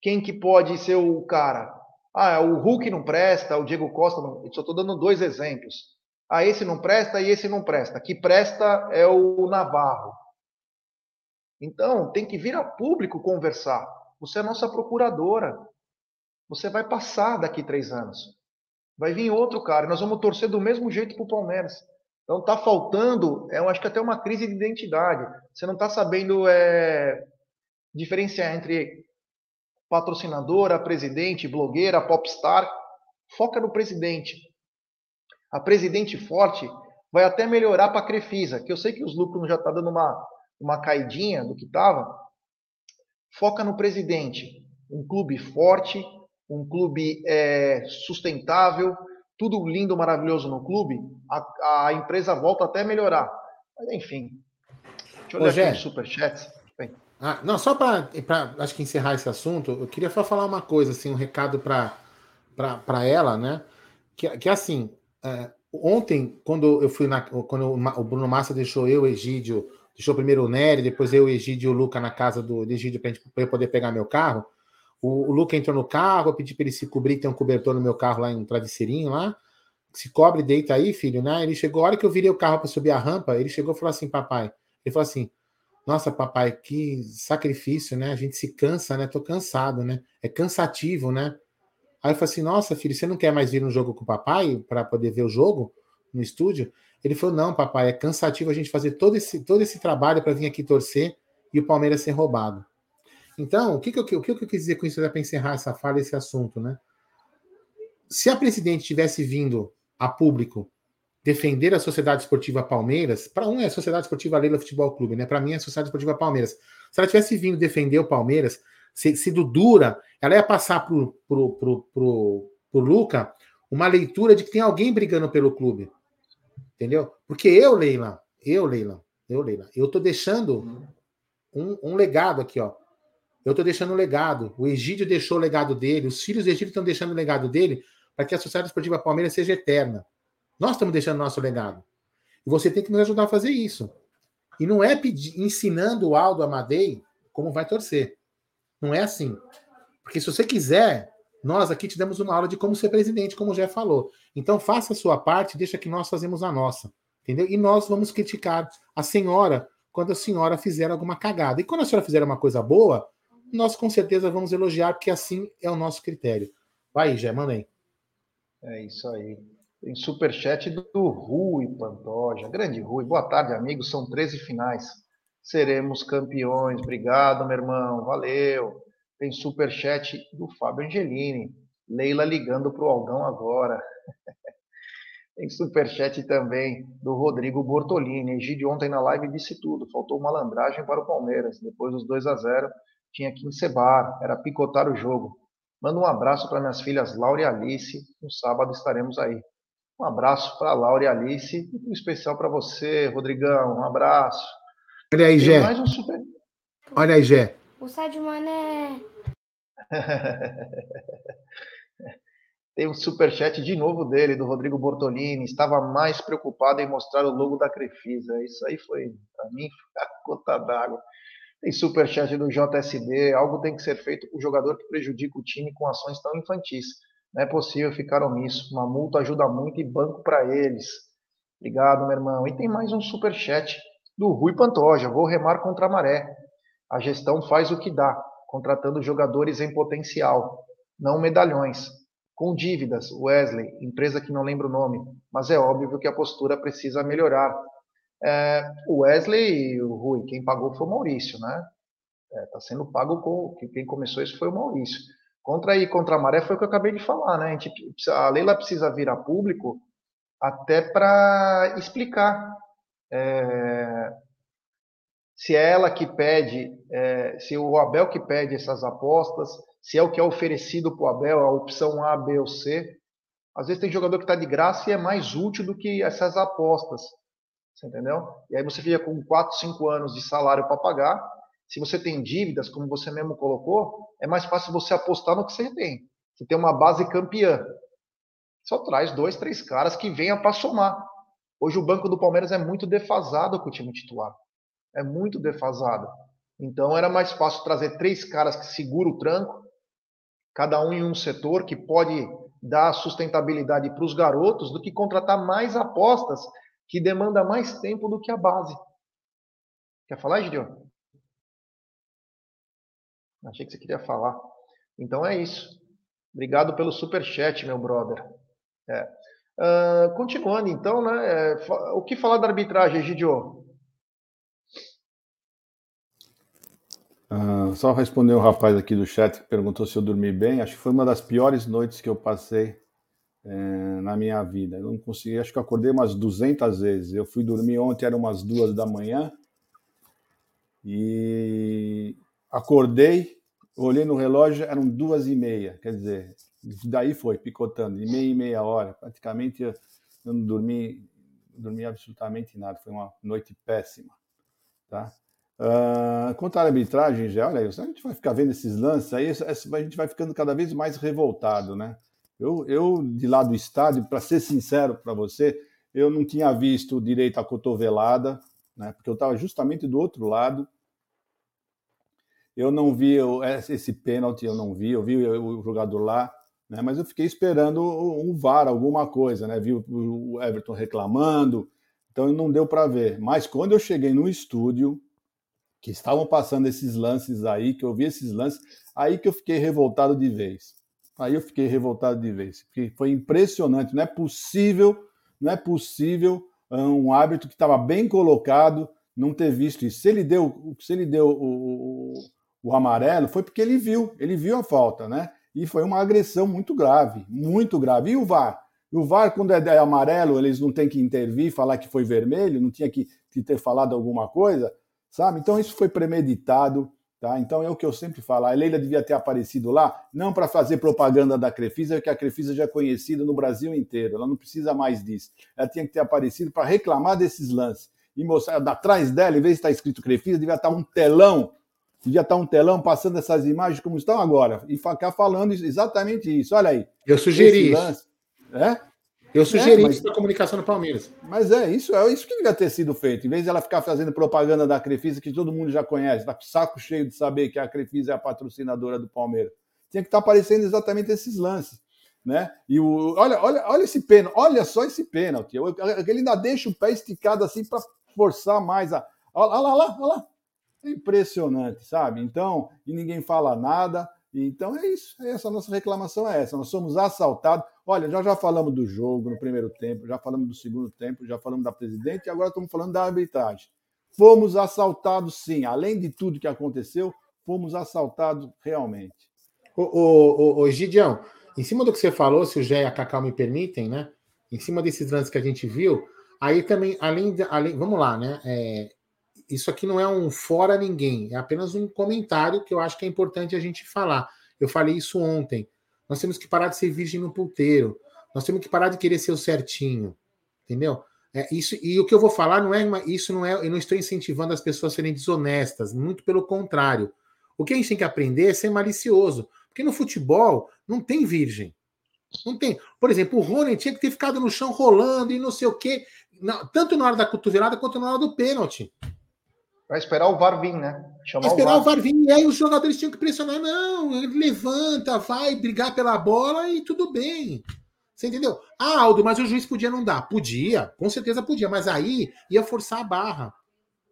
quem que pode ser o cara. Ah, o Hulk não presta, o Diego Costa não. Eu só estou dando dois exemplos. Ah, esse não presta e esse não presta. Que presta é o Navarro. Então, tem que vir a público conversar. Você é nossa procuradora. Você vai passar daqui três anos. Vai vir outro cara. Nós vamos torcer do mesmo jeito para o Palmeiras. Então, está faltando, eu acho que até uma crise de identidade. Você não está sabendo é, diferenciar entre patrocinadora, presidente, blogueira, popstar. Foca no presidente. A presidente forte vai até melhorar para a Crefisa, que eu sei que os lucros já estão tá dando uma uma caidinha do que estava, foca no presidente. Um clube forte, um clube é, sustentável, tudo lindo, maravilhoso no clube, a, a, empresa volta até a melhorar. Mas enfim. Deixa eu olhar aqui no superchat. Ah, não, só para acho que encerrar esse assunto, eu queria só falar uma coisa, assim, um recado para ela, né? Que, que assim, é, ontem, quando eu fui na. Quando o Bruno Massa deixou eu, Egídio, deixou primeiro o Nery, depois eu, Egídio e o Luca na casa do, do Egídio para eu poder pegar meu carro. O, o Luca entrou no carro, eu pedi para ele se cobrir, tem um cobertor no meu carro lá, um travesseirinho lá. Se cobre, deita aí, filho, né? Ele chegou, a hora que eu virei o carro para subir a rampa, ele chegou e falou assim, papai. Ele falou assim: Nossa, papai, que sacrifício, né? A gente se cansa, né? Tô cansado, né? É cansativo, né? Aí eu falei assim: Nossa, filho, você não quer mais vir no jogo com o papai para poder ver o jogo no estúdio? Ele falou: Não, papai, é cansativo a gente fazer todo esse, todo esse trabalho para vir aqui torcer e o Palmeiras ser roubado. Então, o que, que, eu, o que, eu quis dizer com isso para encerrar essa fala, esse assunto, né? Se a presidente tivesse vindo a público defender a Sociedade Esportiva Palmeiras, para um é a Sociedade Esportiva Leila Futebol Clube, né? Para mim é a Sociedade Esportiva Palmeiras. Se ela tivesse vindo defender o Palmeiras, sido dura, ela ia passar pro, pro, pro, pro, pro Luca uma leitura de que tem alguém brigando pelo clube. Entendeu? Porque eu, Leila, eu, Leila, eu, Leila, eu tô deixando um, um legado aqui, ó. Eu tô deixando um legado. O Egídio deixou o legado dele, os filhos do Egídio estão deixando o legado dele para que a Sociedade Esportiva Palmeiras seja eterna. Nós estamos deixando nosso legado. E você tem que nos ajudar a fazer isso. E não é pedir, ensinando o Aldo Amadei como vai torcer. Não é assim. Porque se você quiser, nós aqui te uma aula de como ser presidente, como já falou. Então faça a sua parte, deixa que nós fazemos a nossa. Entendeu? E nós vamos criticar a senhora quando a senhora fizer alguma cagada. E quando a senhora fizer uma coisa boa, nós com certeza vamos elogiar, porque assim é o nosso critério. Vai, Jé, manda aí. É isso aí. Tem superchat do Rui Pantoja. Grande Rui. Boa tarde, amigos. São 13 finais seremos campeões. Obrigado, meu irmão. Valeu. Tem super chat do Fábio Angelini. Leila ligando para o Algão agora. Tem super chat também do Rodrigo Bortolini. Egídio ontem na live disse tudo. Faltou malandragem para o Palmeiras. Depois dos 2 a 0 tinha que encebar. Era picotar o jogo. Manda um abraço para minhas filhas Laura e Alice. No sábado estaremos aí. Um abraço para Laura e Alice. E um especial para você, Rodrigão. Um abraço. Olha aí, Gé. Um super... Olha aí, Gé. O Sadio Mané. Tem um superchat de novo dele, do Rodrigo Bortolini. Estava mais preocupado em mostrar o logo da Crefisa. Isso aí foi, para mim, a gota d'água. Tem superchat do JSD. Algo tem que ser feito com o jogador que prejudica o time com ações tão infantis. Não é possível ficar omisso. Uma multa ajuda muito e banco para eles. Obrigado, meu irmão. E tem mais um superchat do Rui Pantoja. Vou remar contra a maré. A gestão faz o que dá, contratando jogadores em potencial, não medalhões. Com dívidas, Wesley, empresa que não lembro o nome, mas é óbvio que a postura precisa melhorar. É, o Wesley e o Rui, quem pagou foi o Maurício, né? Está é, tá sendo pago com. Quem começou isso foi o Maurício. Contra aí, contra a maré foi o que eu acabei de falar, né? A, gente, a Leila precisa vir a público até para explicar é, se é ela que pede, é, se o Abel que pede essas apostas, se é o que é oferecido para o Abel, a opção A, B ou C. Às vezes tem jogador que está de graça e é mais útil do que essas apostas. Você entendeu? E aí você fica com 4, 5 anos de salário para pagar. Se você tem dívidas, como você mesmo colocou, é mais fácil você apostar no que você tem. Você tem uma base campeã. Só traz dois, três caras que venham para somar. Hoje o banco do Palmeiras é muito defasado com o time titular. É muito defasado. Então era mais fácil trazer três caras que seguram o tranco, cada um em um setor, que pode dar sustentabilidade para os garotos, do que contratar mais apostas, que demanda mais tempo do que a base. Quer falar, Gideon? Achei que você queria falar. Então é isso. Obrigado pelo super chat, meu brother. É. Uh, continuando, então, né? É, o que falar da arbitragem, Gidio? Só responder o um rapaz aqui do chat que perguntou se eu dormi bem. Acho que foi uma das piores noites que eu passei é, na minha vida. Eu não consegui, acho que eu acordei umas 200 vezes. Eu fui dormir ontem, eram umas duas da manhã. E acordei, olhei no relógio, eram duas e meia. Quer dizer, daí foi, picotando, de meia e meia hora. Praticamente eu não dormi, dormi absolutamente nada. Foi uma noite péssima. Tá? Uh, quanto à arbitragem, já, olha a gente vai ficar vendo esses lances aí, a gente vai ficando cada vez mais revoltado, né? Eu, eu de lá do estádio, para ser sincero para você, eu não tinha visto direito a cotovelada, né? Porque eu estava justamente do outro lado. Eu não vi esse pênalti, eu não vi, eu vi o jogador lá, né? Mas eu fiquei esperando um VAR, alguma coisa, né? Vi o Everton reclamando, então não deu para ver. Mas quando eu cheguei no estúdio, que estavam passando esses lances aí, que eu vi esses lances, aí que eu fiquei revoltado de vez. Aí eu fiquei revoltado de vez, porque foi impressionante, não é possível, não é possível ah, um árbitro que estava bem colocado não ter visto isso. Se ele deu, se ele deu o, o, o amarelo, foi porque ele viu, ele viu a falta, né? E foi uma agressão muito grave, muito grave. E o VAR? o VAR, quando é, amarelo, eles não têm que intervir, falar que foi vermelho, não tinha que, que ter falado alguma coisa sabe? Então isso foi premeditado, tá? Então é o que eu sempre falo, a Leila devia ter aparecido lá, não para fazer propaganda da Crefisa, porque a Crefisa já é conhecida no Brasil inteiro, ela não precisa mais disso. Ela tinha que ter aparecido para reclamar desses lances e mostrar atrás dela, em vez de estar escrito Crefisa, devia estar um telão devia estar um telão passando essas imagens como estão agora e ficar falando exatamente isso. Olha aí. Eu sugeri isso. É? Eu sugeri é, mas, isso na comunicação do Palmeiras. Mas é isso, é isso que devia ter sido feito. Em vez de ela ficar fazendo propaganda da Crefisa, que todo mundo já conhece, tá com saco cheio de saber que a Crefisa é a patrocinadora do Palmeiras. Tinha que estar tá aparecendo exatamente esses lances. Né? E o, olha, olha, olha esse pênalti, olha só esse pênalti. Ele ainda deixa o pé esticado assim para forçar mais a. Olha lá, olha lá, olha lá. É impressionante, sabe? Então, e ninguém fala nada. Então é isso, é essa nossa reclamação é essa. Nós somos assaltados. Olha, já já falamos do jogo no primeiro tempo, já falamos do segundo tempo, já falamos da presidente e agora estamos falando da arbitragem. Fomos assaltados, sim. Além de tudo que aconteceu, fomos assaltados realmente. Ô, ô, ô, ô em cima do que você falou, se o Gé e a Cacau me permitem, né? Em cima desses lances que a gente viu, aí também, além, além vamos lá, né? É, isso aqui não é um fora ninguém, é apenas um comentário que eu acho que é importante a gente falar. Eu falei isso ontem. Nós temos que parar de ser virgem no puteiro. Nós temos que parar de querer ser o certinho. Entendeu? É, isso, e o que eu vou falar não é uma, isso não é, eu não estou incentivando as pessoas a serem desonestas, muito pelo contrário. O que a gente tem que aprender é ser malicioso. Porque no futebol não tem virgem. Não tem. Por exemplo, o Rony tinha que ter ficado no chão rolando e não sei o quê, tanto na hora da cotovelada quanto na hora do pênalti. Vai esperar o VAR vir, né? Chamar esperar o VAR. o VAR vir. E aí os jogadores tinham que pressionar. Não, ele levanta, vai brigar pela bola e tudo bem. Você entendeu? Ah, Aldo, mas o juiz podia não dar. Podia, com certeza podia. Mas aí ia forçar a barra.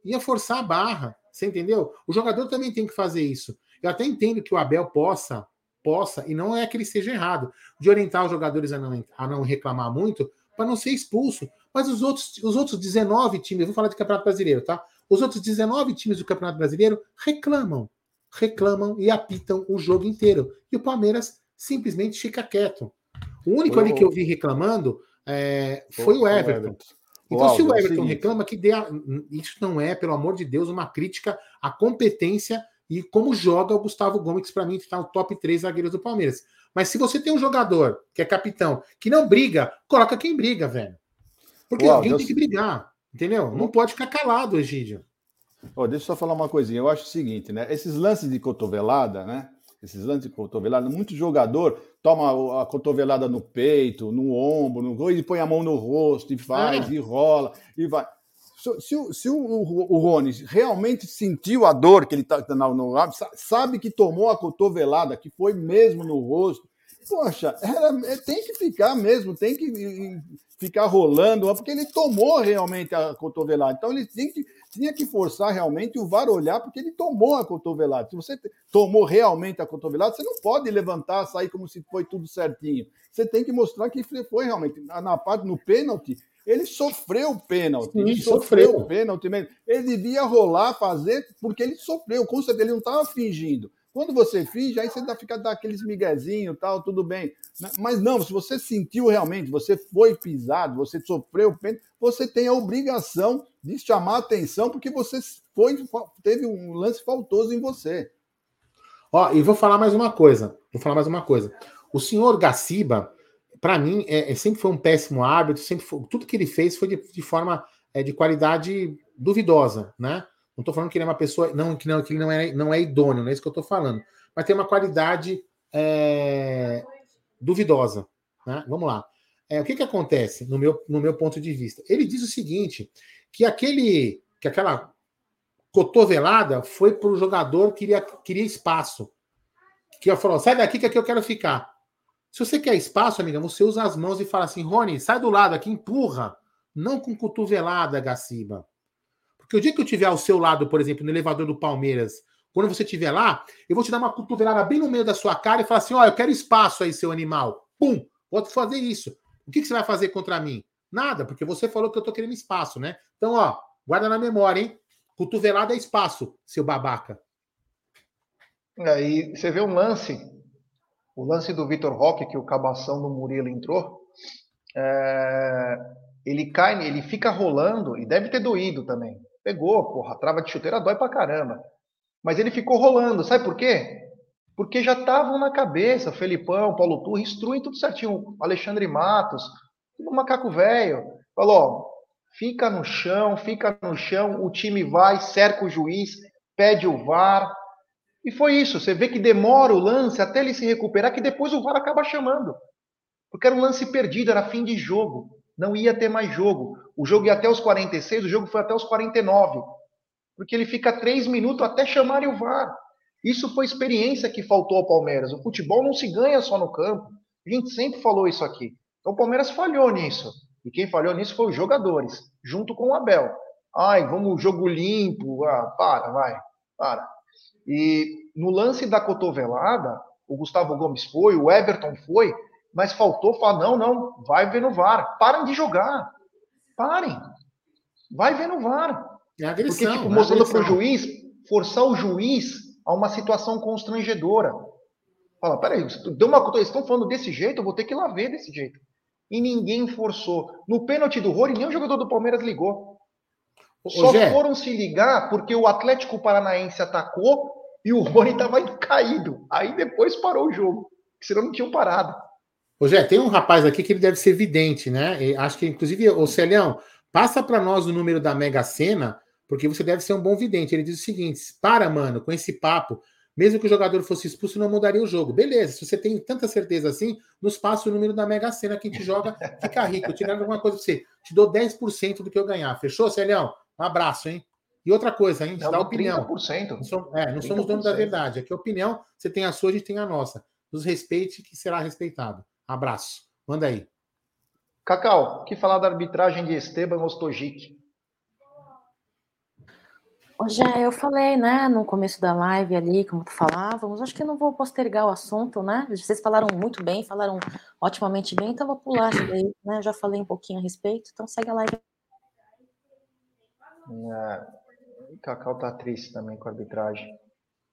Ia forçar a barra. Você entendeu? O jogador também tem que fazer isso. Eu até entendo que o Abel possa, possa, e não é que ele seja errado, de orientar os jogadores a não, a não reclamar muito para não ser expulso. Mas os outros, os outros 19 times, eu vou falar de Campeonato Brasileiro, tá? Os outros 19 times do Campeonato Brasileiro reclamam, reclamam e apitam o jogo inteiro. E o Palmeiras simplesmente fica quieto. O único ali que eu vi reclamando é, foi o Everton. Então, se o é Everton reclama, que dê a... isso não é, pelo amor de Deus, uma crítica à competência e como joga o Gustavo Gomes, para mim está no top 3 zagueiros do Palmeiras. Mas se você tem um jogador que é capitão, que não briga, coloca quem briga, velho. Porque Uau, alguém Deus... tem que brigar. Entendeu? Não pode ficar calado, Egídio. Oh, deixa eu só falar uma coisinha. Eu acho o seguinte, né? Esses lances de cotovelada, né? Esses lances de cotovelada, muito jogador toma a cotovelada no peito, no ombro, no e põe a mão no rosto e faz, é. e rola, e vai. Se, se, se o, o, o, Rony realmente sentiu a dor que ele está no, no, sabe que tomou a cotovelada, que foi mesmo no rosto, poxa, era, é, tem que ficar mesmo, tem que ficar rolando, porque ele tomou realmente a cotovelada. Então ele tinha que, tinha que forçar realmente o VAR olhar, porque ele tomou a cotovelada. Se você tomou realmente a cotovelada, você não pode levantar, sair como se foi tudo certinho. Você tem que mostrar que foi realmente. Na parte, no pênalti, ele sofreu o pênalti. Sim, ele sofreu o pênalti mesmo. Ele devia rolar, fazer, porque ele sofreu. Com certeza, ele não estava fingindo. Quando você finge, aí você dá, fica daqueles miguezinhos tal, tudo bem. Né? Mas não, se você sentiu realmente, você foi pisado, você sofreu você tem a obrigação de chamar atenção, porque você foi, teve um lance faltoso em você. Ó, e vou falar mais uma coisa. Vou falar mais uma coisa. O senhor Gaciba, para mim, é, é, sempre foi um péssimo árbitro, sempre foi, tudo que ele fez foi de, de forma é, de qualidade duvidosa, né? Não estou falando que ele é uma pessoa. Não, que, não, que ele não é, não é idôneo, não é isso que eu estou falando. Mas tem uma qualidade é, duvidosa. Né? Vamos lá. É, o que, que acontece no meu, no meu ponto de vista? Ele diz o seguinte: que aquele que aquela cotovelada foi para o jogador que queria, queria espaço. Que falou: sai daqui que aqui eu quero ficar. Se você quer espaço, amiga, você usa as mãos e fala assim: Rony, sai do lado aqui, empurra. Não com cotovelada, Gaciba. Porque o dia que eu estiver ao seu lado, por exemplo, no elevador do Palmeiras, quando você estiver lá, eu vou te dar uma cotovelada bem no meio da sua cara e falar assim: ó, oh, eu quero espaço aí, seu animal. Pum! Pode fazer isso. O que, que você vai fazer contra mim? Nada, porque você falou que eu tô querendo espaço, né? Então, ó, guarda na memória, hein? Cotovelada é espaço, seu babaca. Aí você vê um lance, o lance do Vitor Roque, que o cabação do Murilo entrou. É, ele cai, ele fica rolando e deve ter doído também. Pegou, porra, trava de chuteira dói pra caramba. Mas ele ficou rolando, sabe por quê? Porque já estavam na cabeça, Felipão, Paulo Turra, instruem tudo certinho. Alexandre Matos, tudo macaco velho. Falou, fica no chão, fica no chão, o time vai, cerca o juiz, pede o VAR. E foi isso. Você vê que demora o lance até ele se recuperar, que depois o VAR acaba chamando. Porque era um lance perdido, era fim de jogo não ia ter mais jogo. O jogo ia até os 46, o jogo foi até os 49. Porque ele fica três minutos até chamarem o VAR. Isso foi experiência que faltou ao Palmeiras. O futebol não se ganha só no campo. A gente sempre falou isso aqui. Então o Palmeiras falhou nisso. E quem falhou nisso foi os jogadores, junto com o Abel. Ai, vamos jogo limpo. Ah, para, vai, para. E no lance da cotovelada, o Gustavo Gomes foi, o Everton foi, mas faltou falar: não, não, vai ver no VAR. Parem de jogar. Parem. Vai ver no VAR. É agressão, Porque, tipo, é mostrando para o juiz, forçar o juiz a uma situação constrangedora. Fala, peraí, deu uma eles estão falando desse jeito, eu vou ter que ir lá ver desse jeito. E ninguém forçou. No pênalti do Rony, nem o jogador do Palmeiras ligou. Só Ô, foram se ligar porque o Atlético Paranaense atacou e o Rony estava caído. Aí depois parou o jogo. Senão não tinham parado. Ô, Jé, tem um rapaz aqui que ele deve ser vidente, né? E acho que, inclusive, o Celhão, passa para nós o número da Mega Sena, porque você deve ser um bom vidente. Ele diz o seguinte: para, mano, com esse papo, mesmo que o jogador fosse expulso, não mudaria o jogo. Beleza, se você tem tanta certeza assim, nos passa o número da Mega Sena que a gente joga, fica rico. Eu te alguma coisa para você. Te dou 10% do que eu ganhar. Fechou, Celhão? Um abraço, hein? E outra coisa, hein? Te dá opinião. 30%. Não somos, é, não somos donos da verdade. Aqui é opinião, você tem a sua, a gente tem a nossa. Nos respeite que será respeitado. Abraço. Manda aí. Cacau, que falar da arbitragem de Esteban Ostojic? Já eu falei, né, no começo da live ali, como tu falávamos, acho que eu não vou postergar o assunto, né? Vocês falaram muito bem, falaram otimamente bem, então vou pular isso daí, né? Já falei um pouquinho a respeito, então segue a live. É, Cacau tá triste também com a arbitragem.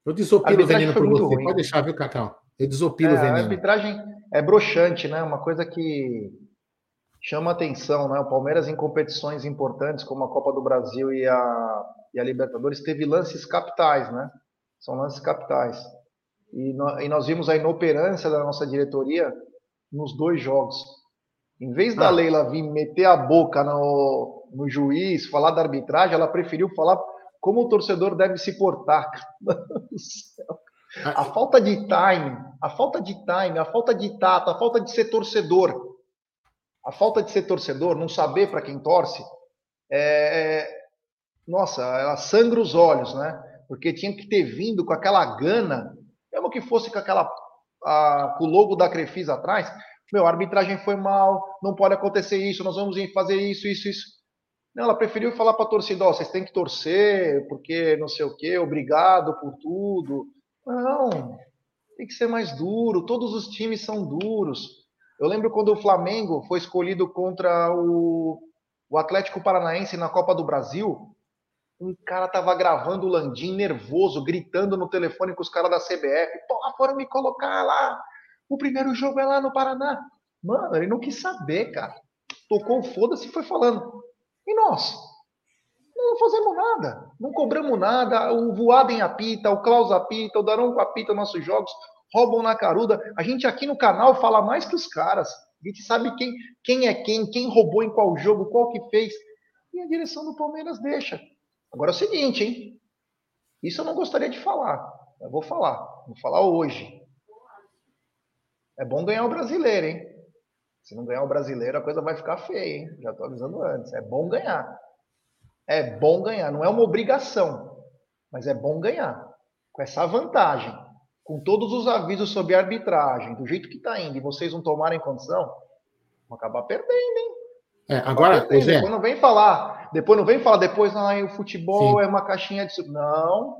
Eu desopilo o veneno por você, ruim. pode deixar, viu, Cacau? É, o veneno. A arbitragem é broxante, né? Uma coisa que chama atenção, né? O Palmeiras em competições importantes como a Copa do Brasil e a, e a Libertadores teve lances capitais, né? São lances capitais. E, no, e nós vimos a inoperância da nossa diretoria nos dois jogos. Em vez da ah. Leila vir meter a boca no, no juiz, falar da arbitragem, ela preferiu falar como o torcedor deve se portar. A falta de time, a falta de time, a falta de tato, a falta de ser torcedor, a falta de ser torcedor, não saber para quem torce, é... nossa, ela sangra os olhos, né? Porque tinha que ter vindo com aquela gana, mesmo que fosse com aquela a, com o logo da Crefisa atrás, meu, a arbitragem foi mal, não pode acontecer isso, nós vamos fazer isso, isso, isso. Não, ela preferiu falar para a torcida, oh, vocês têm que torcer, porque não sei o quê, obrigado por tudo. Não, tem que ser mais duro. Todos os times são duros. Eu lembro quando o Flamengo foi escolhido contra o, o Atlético Paranaense na Copa do Brasil. Um cara tava gravando o Landim nervoso, gritando no telefone com os caras da CBF. Porra, foram me colocar lá. O primeiro jogo é lá no Paraná. Mano, ele não quis saber, cara. Tocou foda-se e foi falando. E nós? Não fazemos nada, não cobramos nada. O Voaden apita, o Klaus apita, o Daronco apita nossos jogos, roubam na caruda. A gente aqui no canal fala mais que os caras. A gente sabe quem, quem é quem, quem roubou em qual jogo, qual que fez. E a direção do Palmeiras deixa. Agora é o seguinte, hein? Isso eu não gostaria de falar. Eu vou falar. Vou falar hoje. É bom ganhar o brasileiro, hein? Se não ganhar o brasileiro, a coisa vai ficar feia, hein? Já estou avisando antes. É bom ganhar. É bom ganhar. Não é uma obrigação, mas é bom ganhar. Com essa vantagem, com todos os avisos sobre arbitragem, do jeito que está indo, e vocês não tomarem condição, vão acabar perdendo, hein? É, agora, perdendo. depois não vem falar, depois não vem falar, depois ah, o futebol Sim. é uma caixinha de. Não.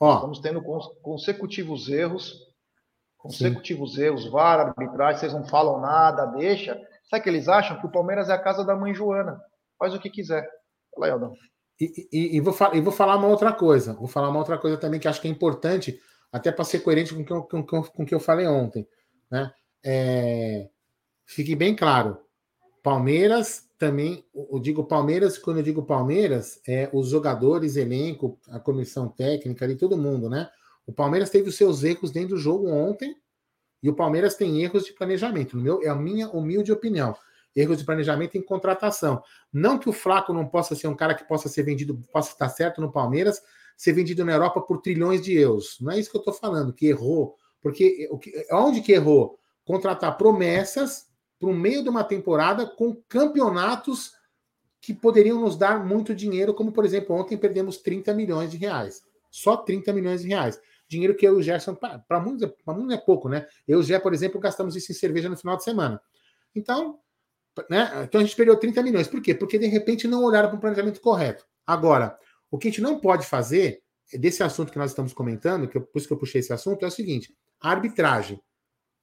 Ó, Estamos tendo consecutivos erros consecutivos Sim. erros, VAR, arbitragem, vocês não falam nada, deixa. Sabe que eles acham que o Palmeiras é a casa da mãe Joana? Faz o que quiser. Fala aí, Aldão. E, e, e, vou, e vou falar uma outra coisa. Vou falar uma outra coisa também que acho que é importante, até para ser coerente com o que eu, com, com, com que eu falei ontem. Né? É, fique bem claro. Palmeiras também, eu digo Palmeiras, quando eu digo Palmeiras, é os jogadores, elenco, a comissão técnica ali, todo mundo, né? O Palmeiras teve os seus erros dentro do jogo ontem e o Palmeiras tem erros de planejamento. No meu, é a minha humilde opinião. Erros de planejamento em contratação. Não que o Flaco não possa ser um cara que possa ser vendido, possa estar certo no Palmeiras, ser vendido na Europa por trilhões de euros. Não é isso que eu estou falando, que errou. Porque onde que errou? Contratar promessas para o meio de uma temporada com campeonatos que poderiam nos dar muito dinheiro, como por exemplo, ontem perdemos 30 milhões de reais. Só 30 milhões de reais dinheiro que eu e o Gerson, para muitos, muitos é pouco, né? Eu e o Gé, por exemplo, gastamos isso em cerveja no final de semana. Então, né? Então a gente perdeu 30 milhões. Por quê? Porque de repente não olharam para o planejamento correto. Agora, o que a gente não pode fazer, desse assunto que nós estamos comentando, que eu, por isso que eu puxei esse assunto, é o seguinte: a arbitragem.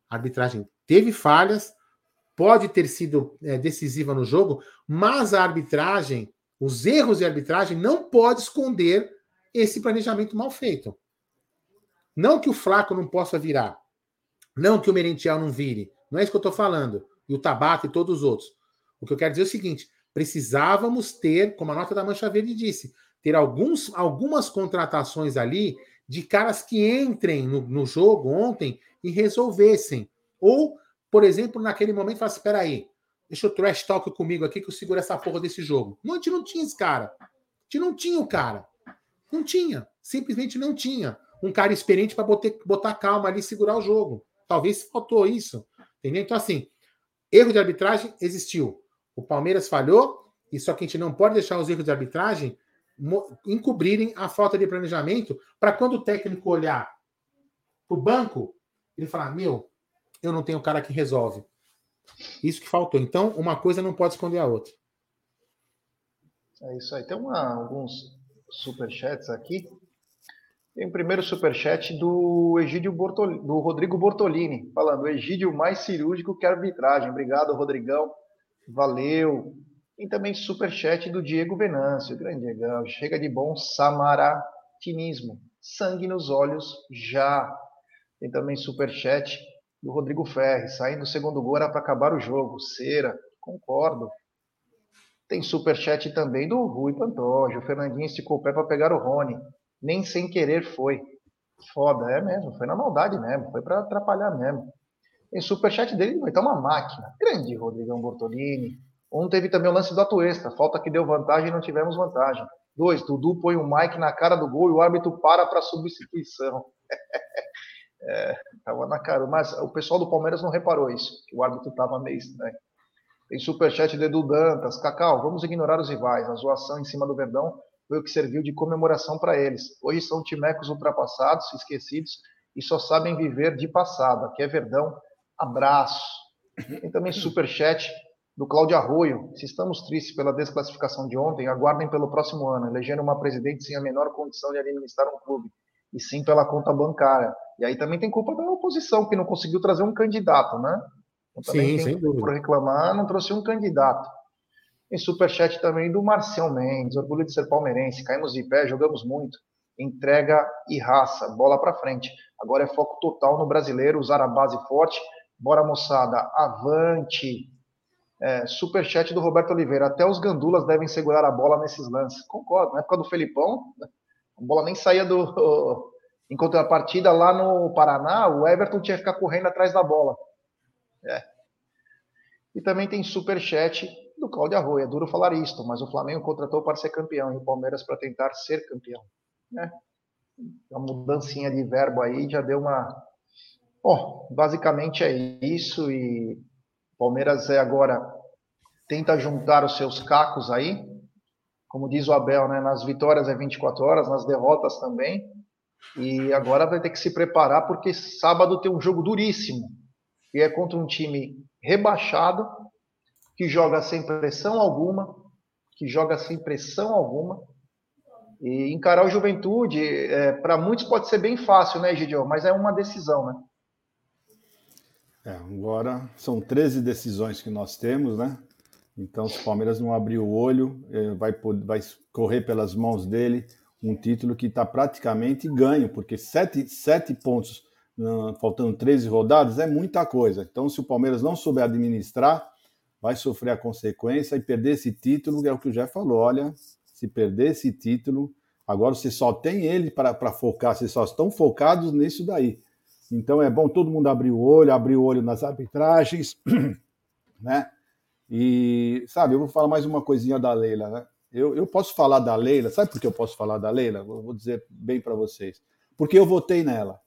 A arbitragem teve falhas, pode ter sido é, decisiva no jogo, mas a arbitragem, os erros de arbitragem, não pode esconder esse planejamento mal feito. Não que o Flaco não possa virar. Não que o Merentiel não vire. Não é isso que eu estou falando. E o Tabata e todos os outros. O que eu quero dizer é o seguinte: precisávamos ter, como a nota da Mancha Verde disse, ter alguns, algumas contratações ali de caras que entrem no, no jogo ontem e resolvessem. Ou, por exemplo, naquele momento, fala assim: espera aí, deixa eu trash talk comigo aqui que eu seguro essa porra desse jogo. Não, a gente não tinha esse cara. A gente não tinha o cara. Não tinha. Simplesmente não tinha um cara experiente para botar, botar calma ali e segurar o jogo. Talvez faltou isso. Entendeu? Então, assim, erro de arbitragem existiu. O Palmeiras falhou, e só que a gente não pode deixar os erros de arbitragem encobrirem a falta de planejamento para quando o técnico olhar para o banco, ele falar: Meu, eu não tenho cara que resolve. Isso que faltou. Então, uma coisa não pode esconder a outra. É isso aí. Tem uma, alguns superchats aqui. Tem o primeiro superchat do Egídio Bortolini, do Rodrigo Bortolini, falando: Egídio mais cirúrgico que arbitragem. Obrigado, Rodrigão. Valeu. Tem também superchat do Diego Venâncio, grande Diego. Chega de bom samaratinismo. Sangue nos olhos já. Tem também superchat do Rodrigo Ferri. Saindo do segundo gol era para acabar o jogo. Cera. Concordo. Tem superchat também do Rui Pantoja. O Fernandinho esticou o pé para pegar o Rony nem sem querer foi. Foda, é mesmo, foi na maldade mesmo, foi para atrapalhar mesmo. Em superchat dele vai estar uma máquina. Grande Rodrigão Bortolini. Um teve também o lance do Atuesta, falta que deu vantagem e não tivemos vantagem. Dois, Dudu põe o Mike na cara do gol e o árbitro para para substituição. é, tava na cara, mas o pessoal do Palmeiras não reparou isso, que o árbitro estava meio estranho. Tem superchat do Edu Dantas. Cacau, vamos ignorar os rivais. A zoação em cima do Verdão foi o que serviu de comemoração para eles. Hoje são timecos ultrapassados, esquecidos e só sabem viver de passado. Aqui é Verdão. Abraço. Tem também superchat do Cláudio Arroio. Se estamos tristes pela desclassificação de ontem, aguardem pelo próximo ano, elegendo uma presidente sem a menor condição de administrar um clube, e sim pela conta bancária. E aí também tem culpa da oposição, que não conseguiu trazer um candidato, né? Então, sim, sem dúvida. Por reclamar, não trouxe um candidato. Tem superchat também do Marcião Mendes, orgulho de ser palmeirense, caímos de pé, jogamos muito, entrega e raça, bola para frente. Agora é foco total no brasileiro, usar a base forte. Bora moçada, avante. É, superchat do Roberto Oliveira, até os gandulas devem segurar a bola nesses lances. Concordo, na época do Felipão, a bola nem saía do. Enquanto a partida lá no Paraná, o Everton tinha que ficar correndo atrás da bola. É. E também tem superchat do Cláudio Arroio. É duro falar isto, mas o Flamengo contratou para ser campeão e o Palmeiras para tentar ser campeão. Né? Uma mudancinha de verbo aí já deu uma. Bom, basicamente é isso e Palmeiras é agora tenta juntar os seus cacos aí, como diz o Abel, né? Nas vitórias é 24 horas, nas derrotas também. E agora vai ter que se preparar porque sábado tem um jogo duríssimo. E é contra um time rebaixado que joga sem pressão alguma, que joga sem pressão alguma. E encarar o Juventude, é, para muitos pode ser bem fácil, né, Gideon? Mas é uma decisão, né? É, agora são 13 decisões que nós temos, né? Então, se o Palmeiras não abrir o olho, é, vai, vai correr pelas mãos dele um título que está praticamente ganho, porque sete, sete pontos, faltando 13 rodadas, é muita coisa. Então, se o Palmeiras não souber administrar, vai sofrer a consequência e perder esse título, é o que o Jeff falou. Olha, se perder esse título, agora você só tem ele para focar, vocês só estão focados nisso daí. Então é bom todo mundo abrir o olho, abrir o olho nas arbitragens, né? E, sabe, eu vou falar mais uma coisinha da Leila, né? Eu, eu posso falar da Leila, sabe por que eu posso falar da Leila? Vou dizer bem para vocês. Porque eu votei nela.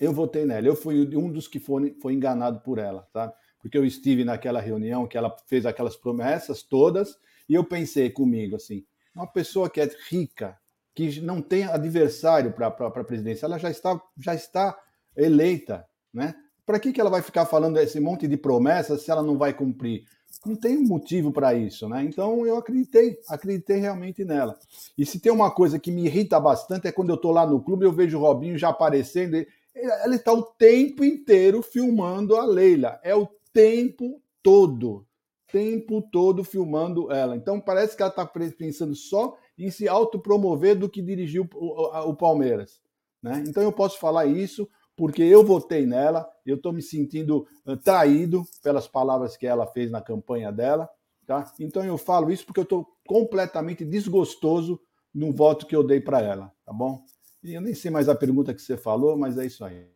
Eu votei nela. Eu fui um dos que foi, foi enganado por ela, tá? Porque eu estive naquela reunião que ela fez aquelas promessas todas e eu pensei comigo assim: uma pessoa que é rica, que não tem adversário para a presidência, ela já está, já está eleita, né? Para que, que ela vai ficar falando esse monte de promessas se ela não vai cumprir? não tem motivo para isso, né? Então eu acreditei, acreditei realmente nela. E se tem uma coisa que me irrita bastante é quando eu estou lá no clube eu vejo o Robinho já aparecendo, ela está o tempo inteiro filmando a Leila, é o tempo todo, tempo todo filmando ela. Então parece que ela está pensando só em se autopromover do que dirigir o, o, o Palmeiras, né? Então eu posso falar isso porque eu votei nela, eu estou me sentindo traído pelas palavras que ela fez na campanha dela, tá? Então eu falo isso porque eu estou completamente desgostoso no voto que eu dei para ela, tá bom? E eu nem sei mais a pergunta que você falou, mas é isso aí.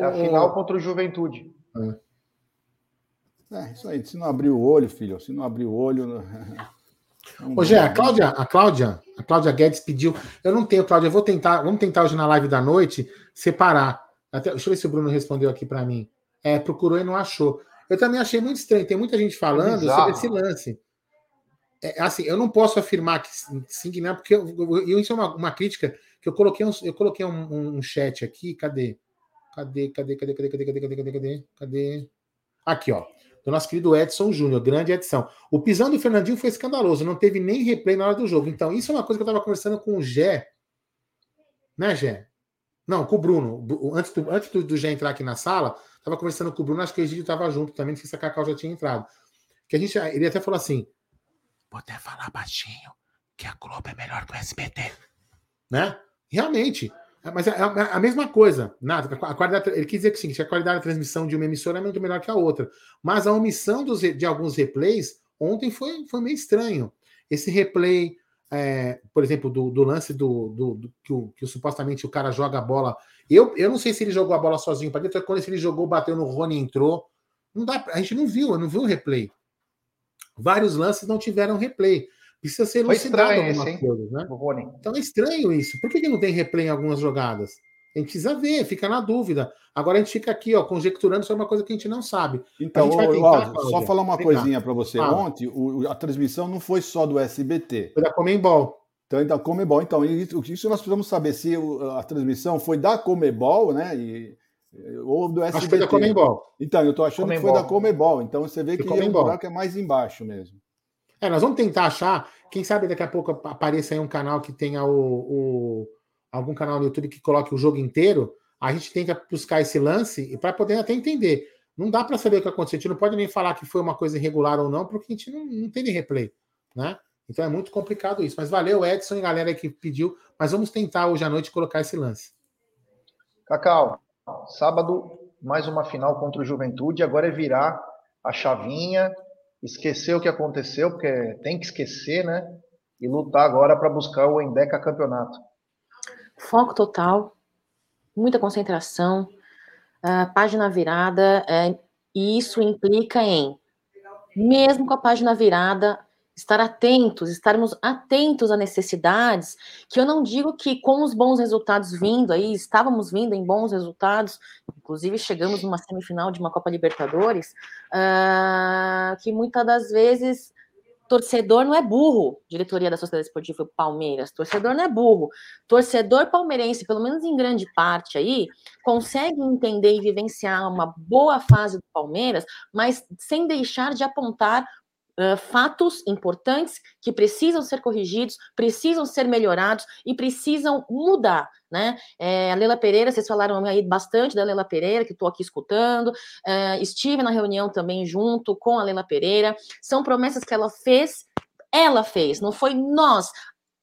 é a final contra o Juventude. É. é, isso aí. Se não abrir o olho, filho, se não abrir o olho. Hoje a Cláudia, a Cláudia, a Cláudia Guedes pediu. Eu não tenho, Cláudia, eu vou tentar, vamos tentar hoje na live da noite separar. Até, deixa eu ver se o Bruno respondeu aqui para mim. É, procurou e não achou. Eu também achei muito estranho. Tem muita gente falando é sobre esse lance. É, assim, eu não posso afirmar que sim, que não, porque eu, eu, isso é uma, uma crítica que eu coloquei, um, eu coloquei um, um, chat aqui. Cadê? Cadê, cadê, cadê, cadê, cadê, cadê, cadê, cadê, cadê? Cadê? Aqui, ó do nosso querido Edson Júnior, grande edição. O pisão do Fernandinho foi escandaloso, não teve nem replay na hora do jogo. Então, isso é uma coisa que eu estava conversando com o Gé. Né, Gé? Não, com o Bruno. Antes do, antes do, do Gé entrar aqui na sala, estava conversando com o Bruno, acho que o Egídio estava junto também, não sei se a Cacau já tinha entrado. Que a gente, ele até falou assim: vou até falar baixinho que a Globo é melhor que o SBT. Né? Realmente. É, mas é, é a mesma coisa. Nada, a qualidade, ele quis dizer que, sim, que a qualidade da transmissão de uma emissora é muito melhor que a outra. Mas a omissão dos, de alguns replays ontem foi, foi meio estranho. Esse replay, é, por exemplo, do, do lance do, do, do que, o, que, supostamente o cara joga a bola. Eu, eu não sei se ele jogou a bola sozinho para dentro, quando ele jogou, bateu no Rony e entrou. Não dá, a gente não viu, não viu o replay. Vários lances não tiveram replay. Precisa ser elucidado algumas esse, coisas, né? Então é estranho isso. Por que, que não tem replay em algumas jogadas? A gente precisa ver, fica na dúvida. Agora a gente fica aqui, ó, conjecturando sobre uma coisa que a gente não sabe. Então, tentar, Aldo, só falar uma coisinha para você. Ah. Ontem, o, a transmissão não foi só do SBT. Foi da Comembol. Então, da Comebol. Então, isso, isso nós precisamos saber se a transmissão foi da Comebol, né? E, ou do SBT. Acho que foi da Comembol. Então, eu estou achando Comembol. que foi da Comebol. Então, você vê que o buraco é mais embaixo mesmo. É, nós vamos tentar achar. Quem sabe daqui a pouco apareça aí um canal que tenha o, o algum canal no YouTube que coloque o jogo inteiro. A gente tenta buscar esse lance para poder até entender. Não dá para saber o que aconteceu. A gente não pode nem falar que foi uma coisa irregular ou não, porque a gente não, não tem nem replay, né? Então é muito complicado isso. Mas valeu, Edson e galera que pediu. Mas vamos tentar hoje à noite colocar esse lance. Cacau, sábado mais uma final contra o Juventude. Agora é virar a chavinha esquecer o que aconteceu, porque tem que esquecer, né? E lutar agora para buscar o Endeca campeonato. Foco total, muita concentração, uh, página virada, uh, e isso implica em, mesmo com a página virada, estar atentos, estarmos atentos a necessidades, que eu não digo que com os bons resultados vindo aí, estávamos vindo em bons resultados, inclusive chegamos numa semifinal de uma Copa Libertadores, uh, que muitas das vezes torcedor não é burro, diretoria da Sociedade Esportiva Palmeiras, torcedor não é burro. Torcedor palmeirense, pelo menos em grande parte aí, consegue entender e vivenciar uma boa fase do Palmeiras, mas sem deixar de apontar Uh, fatos importantes que precisam ser corrigidos, precisam ser melhorados e precisam mudar, né? É, a Leila Pereira, vocês falaram aí bastante da Leila Pereira, que estou aqui escutando, uh, estive na reunião também junto com a Leila Pereira, são promessas que ela fez, ela fez, não foi nós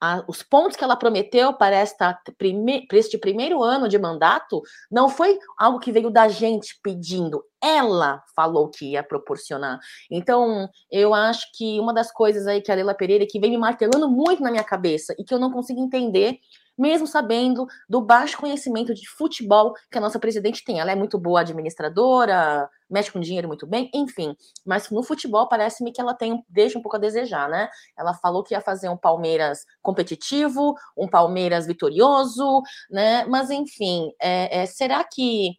a, os pontos que ela prometeu para, esta prime, para este primeiro ano de mandato não foi algo que veio da gente pedindo, ela falou que ia proporcionar. Então, eu acho que uma das coisas aí que a Leila Pereira, que vem me martelando muito na minha cabeça e que eu não consigo entender, mesmo sabendo do baixo conhecimento de futebol que a nossa presidente tem. Ela é muito boa administradora, mexe com dinheiro muito bem, enfim. Mas no futebol parece-me que ela tem deixa um pouco a desejar, né? Ela falou que ia fazer um Palmeiras competitivo, um Palmeiras vitorioso, né? Mas enfim, é, é, será que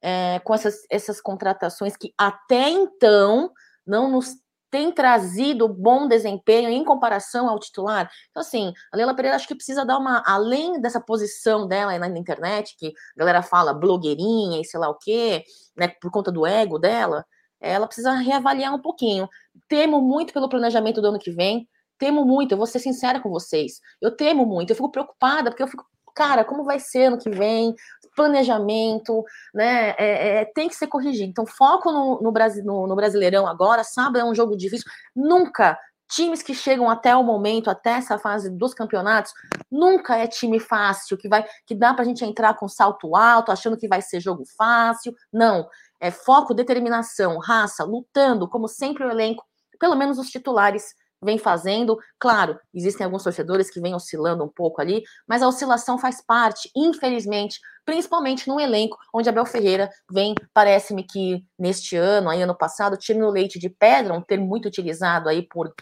é, com essas, essas contratações que até então não nos tem trazido bom desempenho em comparação ao titular. Então, assim, a Leila Pereira acho que precisa dar uma, além dessa posição dela na, internet, que a galera fala blogueirinha e sei lá o quê, né, por conta do ego dela, ela precisa reavaliar um pouquinho. Temo muito pelo planejamento do ano que vem, temo muito, eu vou ser sincera com vocês, eu temo muito, eu fico preocupada, porque eu fico cara, como vai ser ano que vem? Planejamento, né? É, é, tem que ser corrigido. Então, foco no, no, Brasil, no, no Brasileirão agora. Sábado é um jogo difícil. Nunca times que chegam até o momento, até essa fase dos campeonatos, nunca é time fácil, que vai que dá pra gente entrar com salto alto, achando que vai ser jogo fácil. Não, é foco, determinação, raça, lutando, como sempre o elenco, pelo menos os titulares vem fazendo. Claro, existem alguns torcedores que vêm oscilando um pouco ali, mas a oscilação faz parte, infelizmente, principalmente no elenco onde Abel Ferreira vem, parece-me que neste ano, aí ano passado, time no leite de pedra, um termo muito utilizado aí por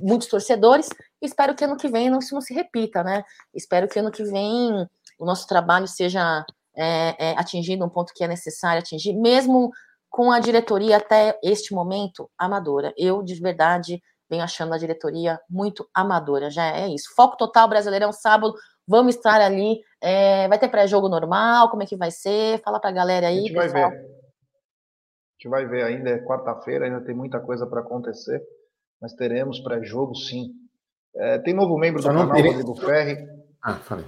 muitos torcedores. Espero que ano que vem isso não se repita, né? Espero que ano que vem o nosso trabalho seja é, é, atingido um ponto que é necessário atingir, mesmo com a diretoria até este momento amadora. Eu, de verdade, venho achando a diretoria muito amadora. Já é isso. Foco total Brasileirão sábado. Vamos estar ali. É, vai ter pré-jogo normal? Como é que vai ser? Fala para a galera aí. A gente pessoal. vai ver. A gente vai ver ainda. É quarta-feira, ainda tem muita coisa para acontecer. Mas teremos pré-jogo, sim. É, tem novo membro Só do canal, terei... Rodrigo Ferri. Ah, falei.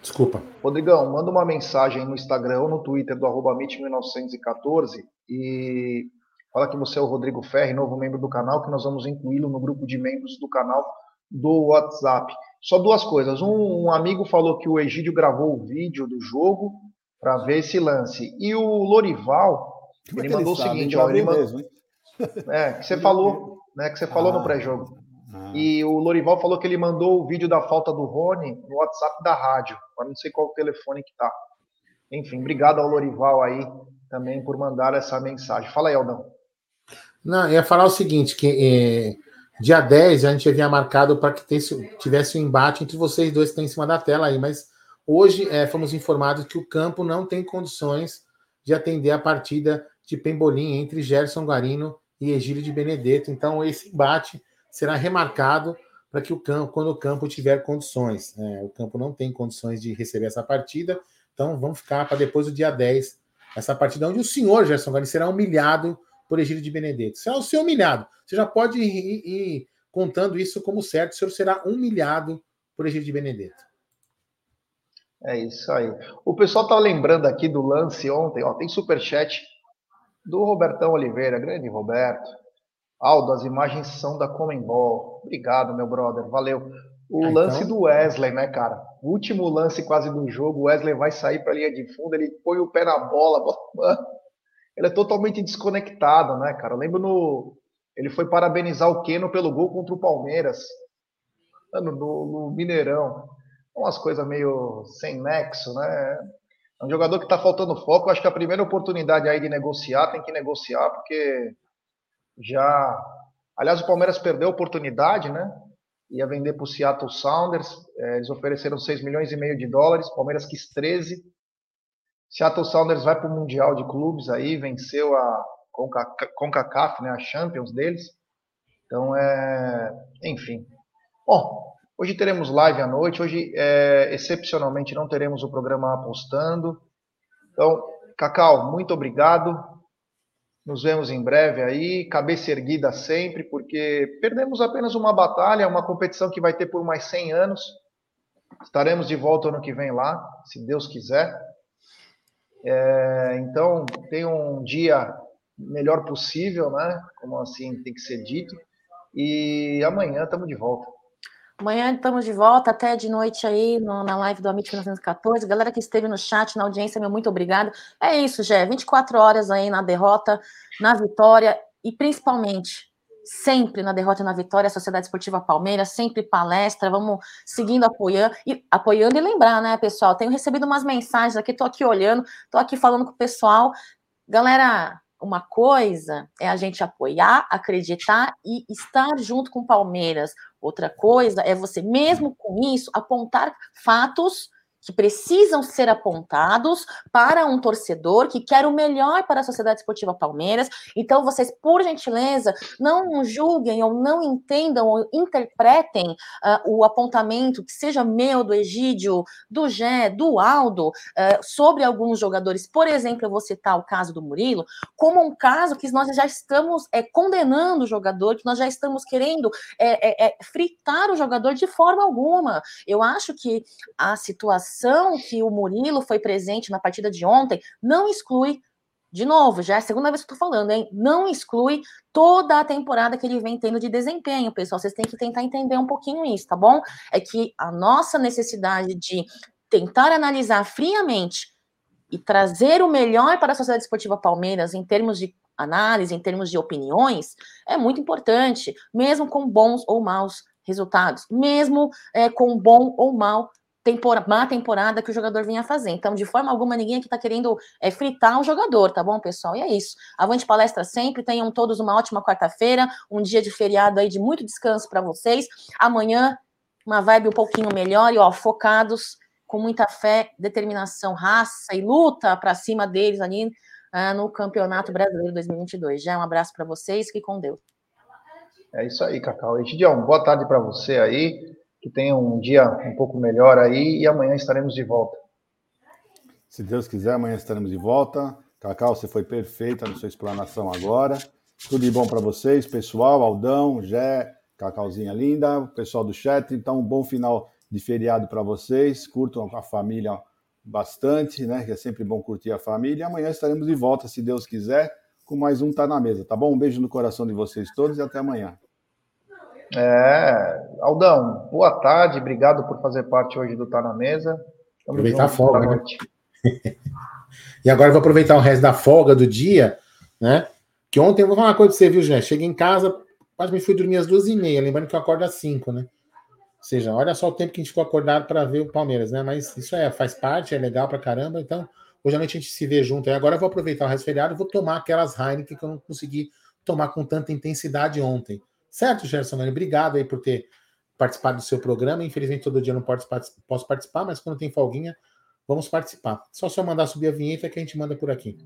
Desculpa. Rodrigão, manda uma mensagem no Instagram ou no Twitter do arroba 1914 e Fala que você é o Rodrigo Ferri, novo membro do canal, que nós vamos incluí-lo no grupo de membros do canal do WhatsApp. Só duas coisas. Um, um amigo falou que o Egídio gravou o vídeo do jogo para ver esse lance. E o Lorival, Como é ele mandou ele o seguinte, ó, ele mandou, mesmo, é, que você falou, né, que você falou ah, no pré-jogo. Ah. E o Lorival falou que ele mandou o vídeo da falta do Rony no WhatsApp da rádio. Agora não sei qual o telefone que tá. Enfim, obrigado ao Lorival aí também por mandar essa mensagem. Fala aí, Aldão. Não, ia falar o seguinte: que é, dia 10 a gente havia marcado para que tivesse um embate entre vocês dois que estão em cima da tela aí, mas hoje é, fomos informados que o campo não tem condições de atender a partida de Pembolim entre Gerson Guarino e Egílio de Benedetto. Então, esse embate será remarcado para que o campo, quando o campo tiver condições. É, o campo não tem condições de receber essa partida, então vamos ficar para depois do dia 10, essa partida onde o senhor Gerson Guarino será humilhado por Egílio de Benedetto. Se é o seu humilhado, você já pode ir, ir, contando isso como certo, o senhor será humilhado por Egílio de Benedetto. É isso aí. O pessoal tá lembrando aqui do lance ontem, ó, tem superchat do Robertão Oliveira, grande Roberto. Aldo, as imagens são da Comembol. Obrigado, meu brother, valeu. O ah, lance então... do Wesley, né, cara? O último lance quase do jogo, o Wesley vai sair para a linha de fundo, ele põe o pé na bola, mano ele é totalmente desconectado, né, cara? Eu lembro no. Ele foi parabenizar o Keno pelo gol contra o Palmeiras, no, no Mineirão. Umas coisas meio sem nexo, né? É um jogador que está faltando foco. Acho que a primeira oportunidade aí de negociar tem que negociar, porque já Aliás, o Palmeiras perdeu a oportunidade, né? Ia vender para o Seattle Sounders. É, eles ofereceram 6 milhões e meio de dólares. O Palmeiras quis 13. Seattle Sounders vai para o Mundial de Clubes aí, venceu a CONCACAF, né, a Champions deles. Então, é... enfim. Bom, hoje teremos live à noite. Hoje, é... excepcionalmente, não teremos o programa apostando. Então, Cacau, muito obrigado. Nos vemos em breve aí, cabeça erguida sempre, porque perdemos apenas uma batalha, uma competição que vai ter por mais 100 anos. Estaremos de volta ano que vem lá, se Deus quiser. É, então, tenha um dia melhor possível, né? Como assim tem que ser dito. E amanhã estamos de volta. Amanhã estamos de volta, até de noite aí no, na live do Amit 1914. Galera que esteve no chat, na audiência, meu muito obrigado. É isso, Gé. 24 horas aí na derrota, na vitória e principalmente sempre na derrota e na vitória, a Sociedade Esportiva Palmeiras, sempre palestra, vamos seguindo, apoiando e apoiando e lembrar, né, pessoal? Tenho recebido umas mensagens aqui, tô aqui olhando, tô aqui falando com o pessoal. Galera, uma coisa é a gente apoiar, acreditar e estar junto com Palmeiras. Outra coisa é você, mesmo com isso, apontar fatos que precisam ser apontados para um torcedor que quer o melhor para a Sociedade Esportiva Palmeiras. Então, vocês, por gentileza, não julguem ou não entendam ou interpretem uh, o apontamento, que seja meu, do Egídio, do Gé, do Aldo, uh, sobre alguns jogadores. Por exemplo, eu vou citar o caso do Murilo, como um caso que nós já estamos é, condenando o jogador, que nós já estamos querendo é, é, fritar o jogador de forma alguma. Eu acho que a situação situação que o Murilo foi presente na partida de ontem não exclui, de novo, já é a segunda vez que eu tô falando, hein? Não exclui toda a temporada que ele vem tendo de desempenho, pessoal. Vocês têm que tentar entender um pouquinho isso, tá bom? É que a nossa necessidade de tentar analisar friamente e trazer o melhor para a Sociedade Esportiva Palmeiras em termos de análise, em termos de opiniões, é muito importante, mesmo com bons ou maus resultados, mesmo é, com bom ou mau tempora, má temporada que o jogador vinha fazer. Então, de forma alguma, ninguém aqui está querendo é, fritar o jogador, tá bom, pessoal? E é isso. Avante palestra sempre. Tenham todos uma ótima quarta-feira, um dia de feriado aí de muito descanso para vocês. Amanhã, uma vibe um pouquinho melhor e, ó, focados, com muita fé, determinação, raça e luta para cima deles ali uh, no Campeonato Brasileiro 2022. Já um abraço para vocês, fique com Deus. É isso aí, Cacau. Edidião, boa tarde para você aí que tenham um dia um pouco melhor aí e amanhã estaremos de volta. Se Deus quiser, amanhã estaremos de volta. Cacau, você foi perfeita na sua explanação agora. Tudo de bom para vocês, pessoal, Aldão, Jé, Cacauzinha linda, pessoal do chat. Então, um bom final de feriado para vocês. Curtam a família bastante, né? Que é sempre bom curtir a família. E amanhã estaremos de volta, se Deus quiser, com mais um Tá na Mesa, tá bom? Um beijo no coração de vocês todos e até amanhã. É, Aldão, boa tarde, obrigado por fazer parte hoje do Tá na Mesa. Tamo aproveitar junto, a folga, né? e agora eu vou aproveitar o resto da folga do dia, né? Que ontem eu vou falar uma coisa pra você, viu, Jé? Cheguei em casa, quase me fui dormir às duas e meia, lembrando que eu acordo às cinco, né? Ou seja, olha só o tempo que a gente ficou acordado para ver o Palmeiras, né? Mas isso é, faz parte, é legal pra caramba. Então, hoje à noite a gente se vê junto. E agora eu vou aproveitar o resto do feriado e vou tomar aquelas Heineken que eu não consegui tomar com tanta intensidade ontem. Certo, Gerson? Obrigado aí por ter participado do seu programa. Infelizmente, todo dia não posso participar, mas quando tem folguinha, vamos participar. Só só mandar subir a vinheta que a gente manda por aqui.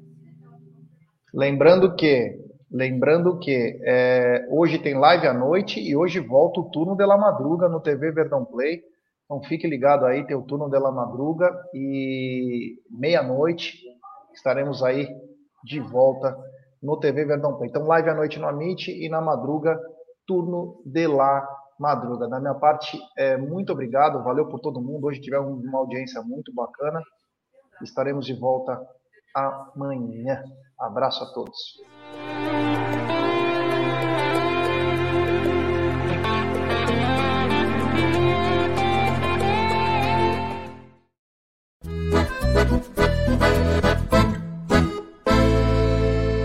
Lembrando que, lembrando que é, hoje tem live à noite e hoje volta o turno de la madruga no TV Verdão Play. Então fique ligado aí, tem o turno de la madruga e meia-noite estaremos aí de volta no TV Verdão Play. Então live à noite no Amit e na madruga turno de lá madruga. Da minha parte, é, muito obrigado, valeu por todo mundo. Hoje tivemos uma audiência muito bacana. Estaremos de volta amanhã. Abraço a todos.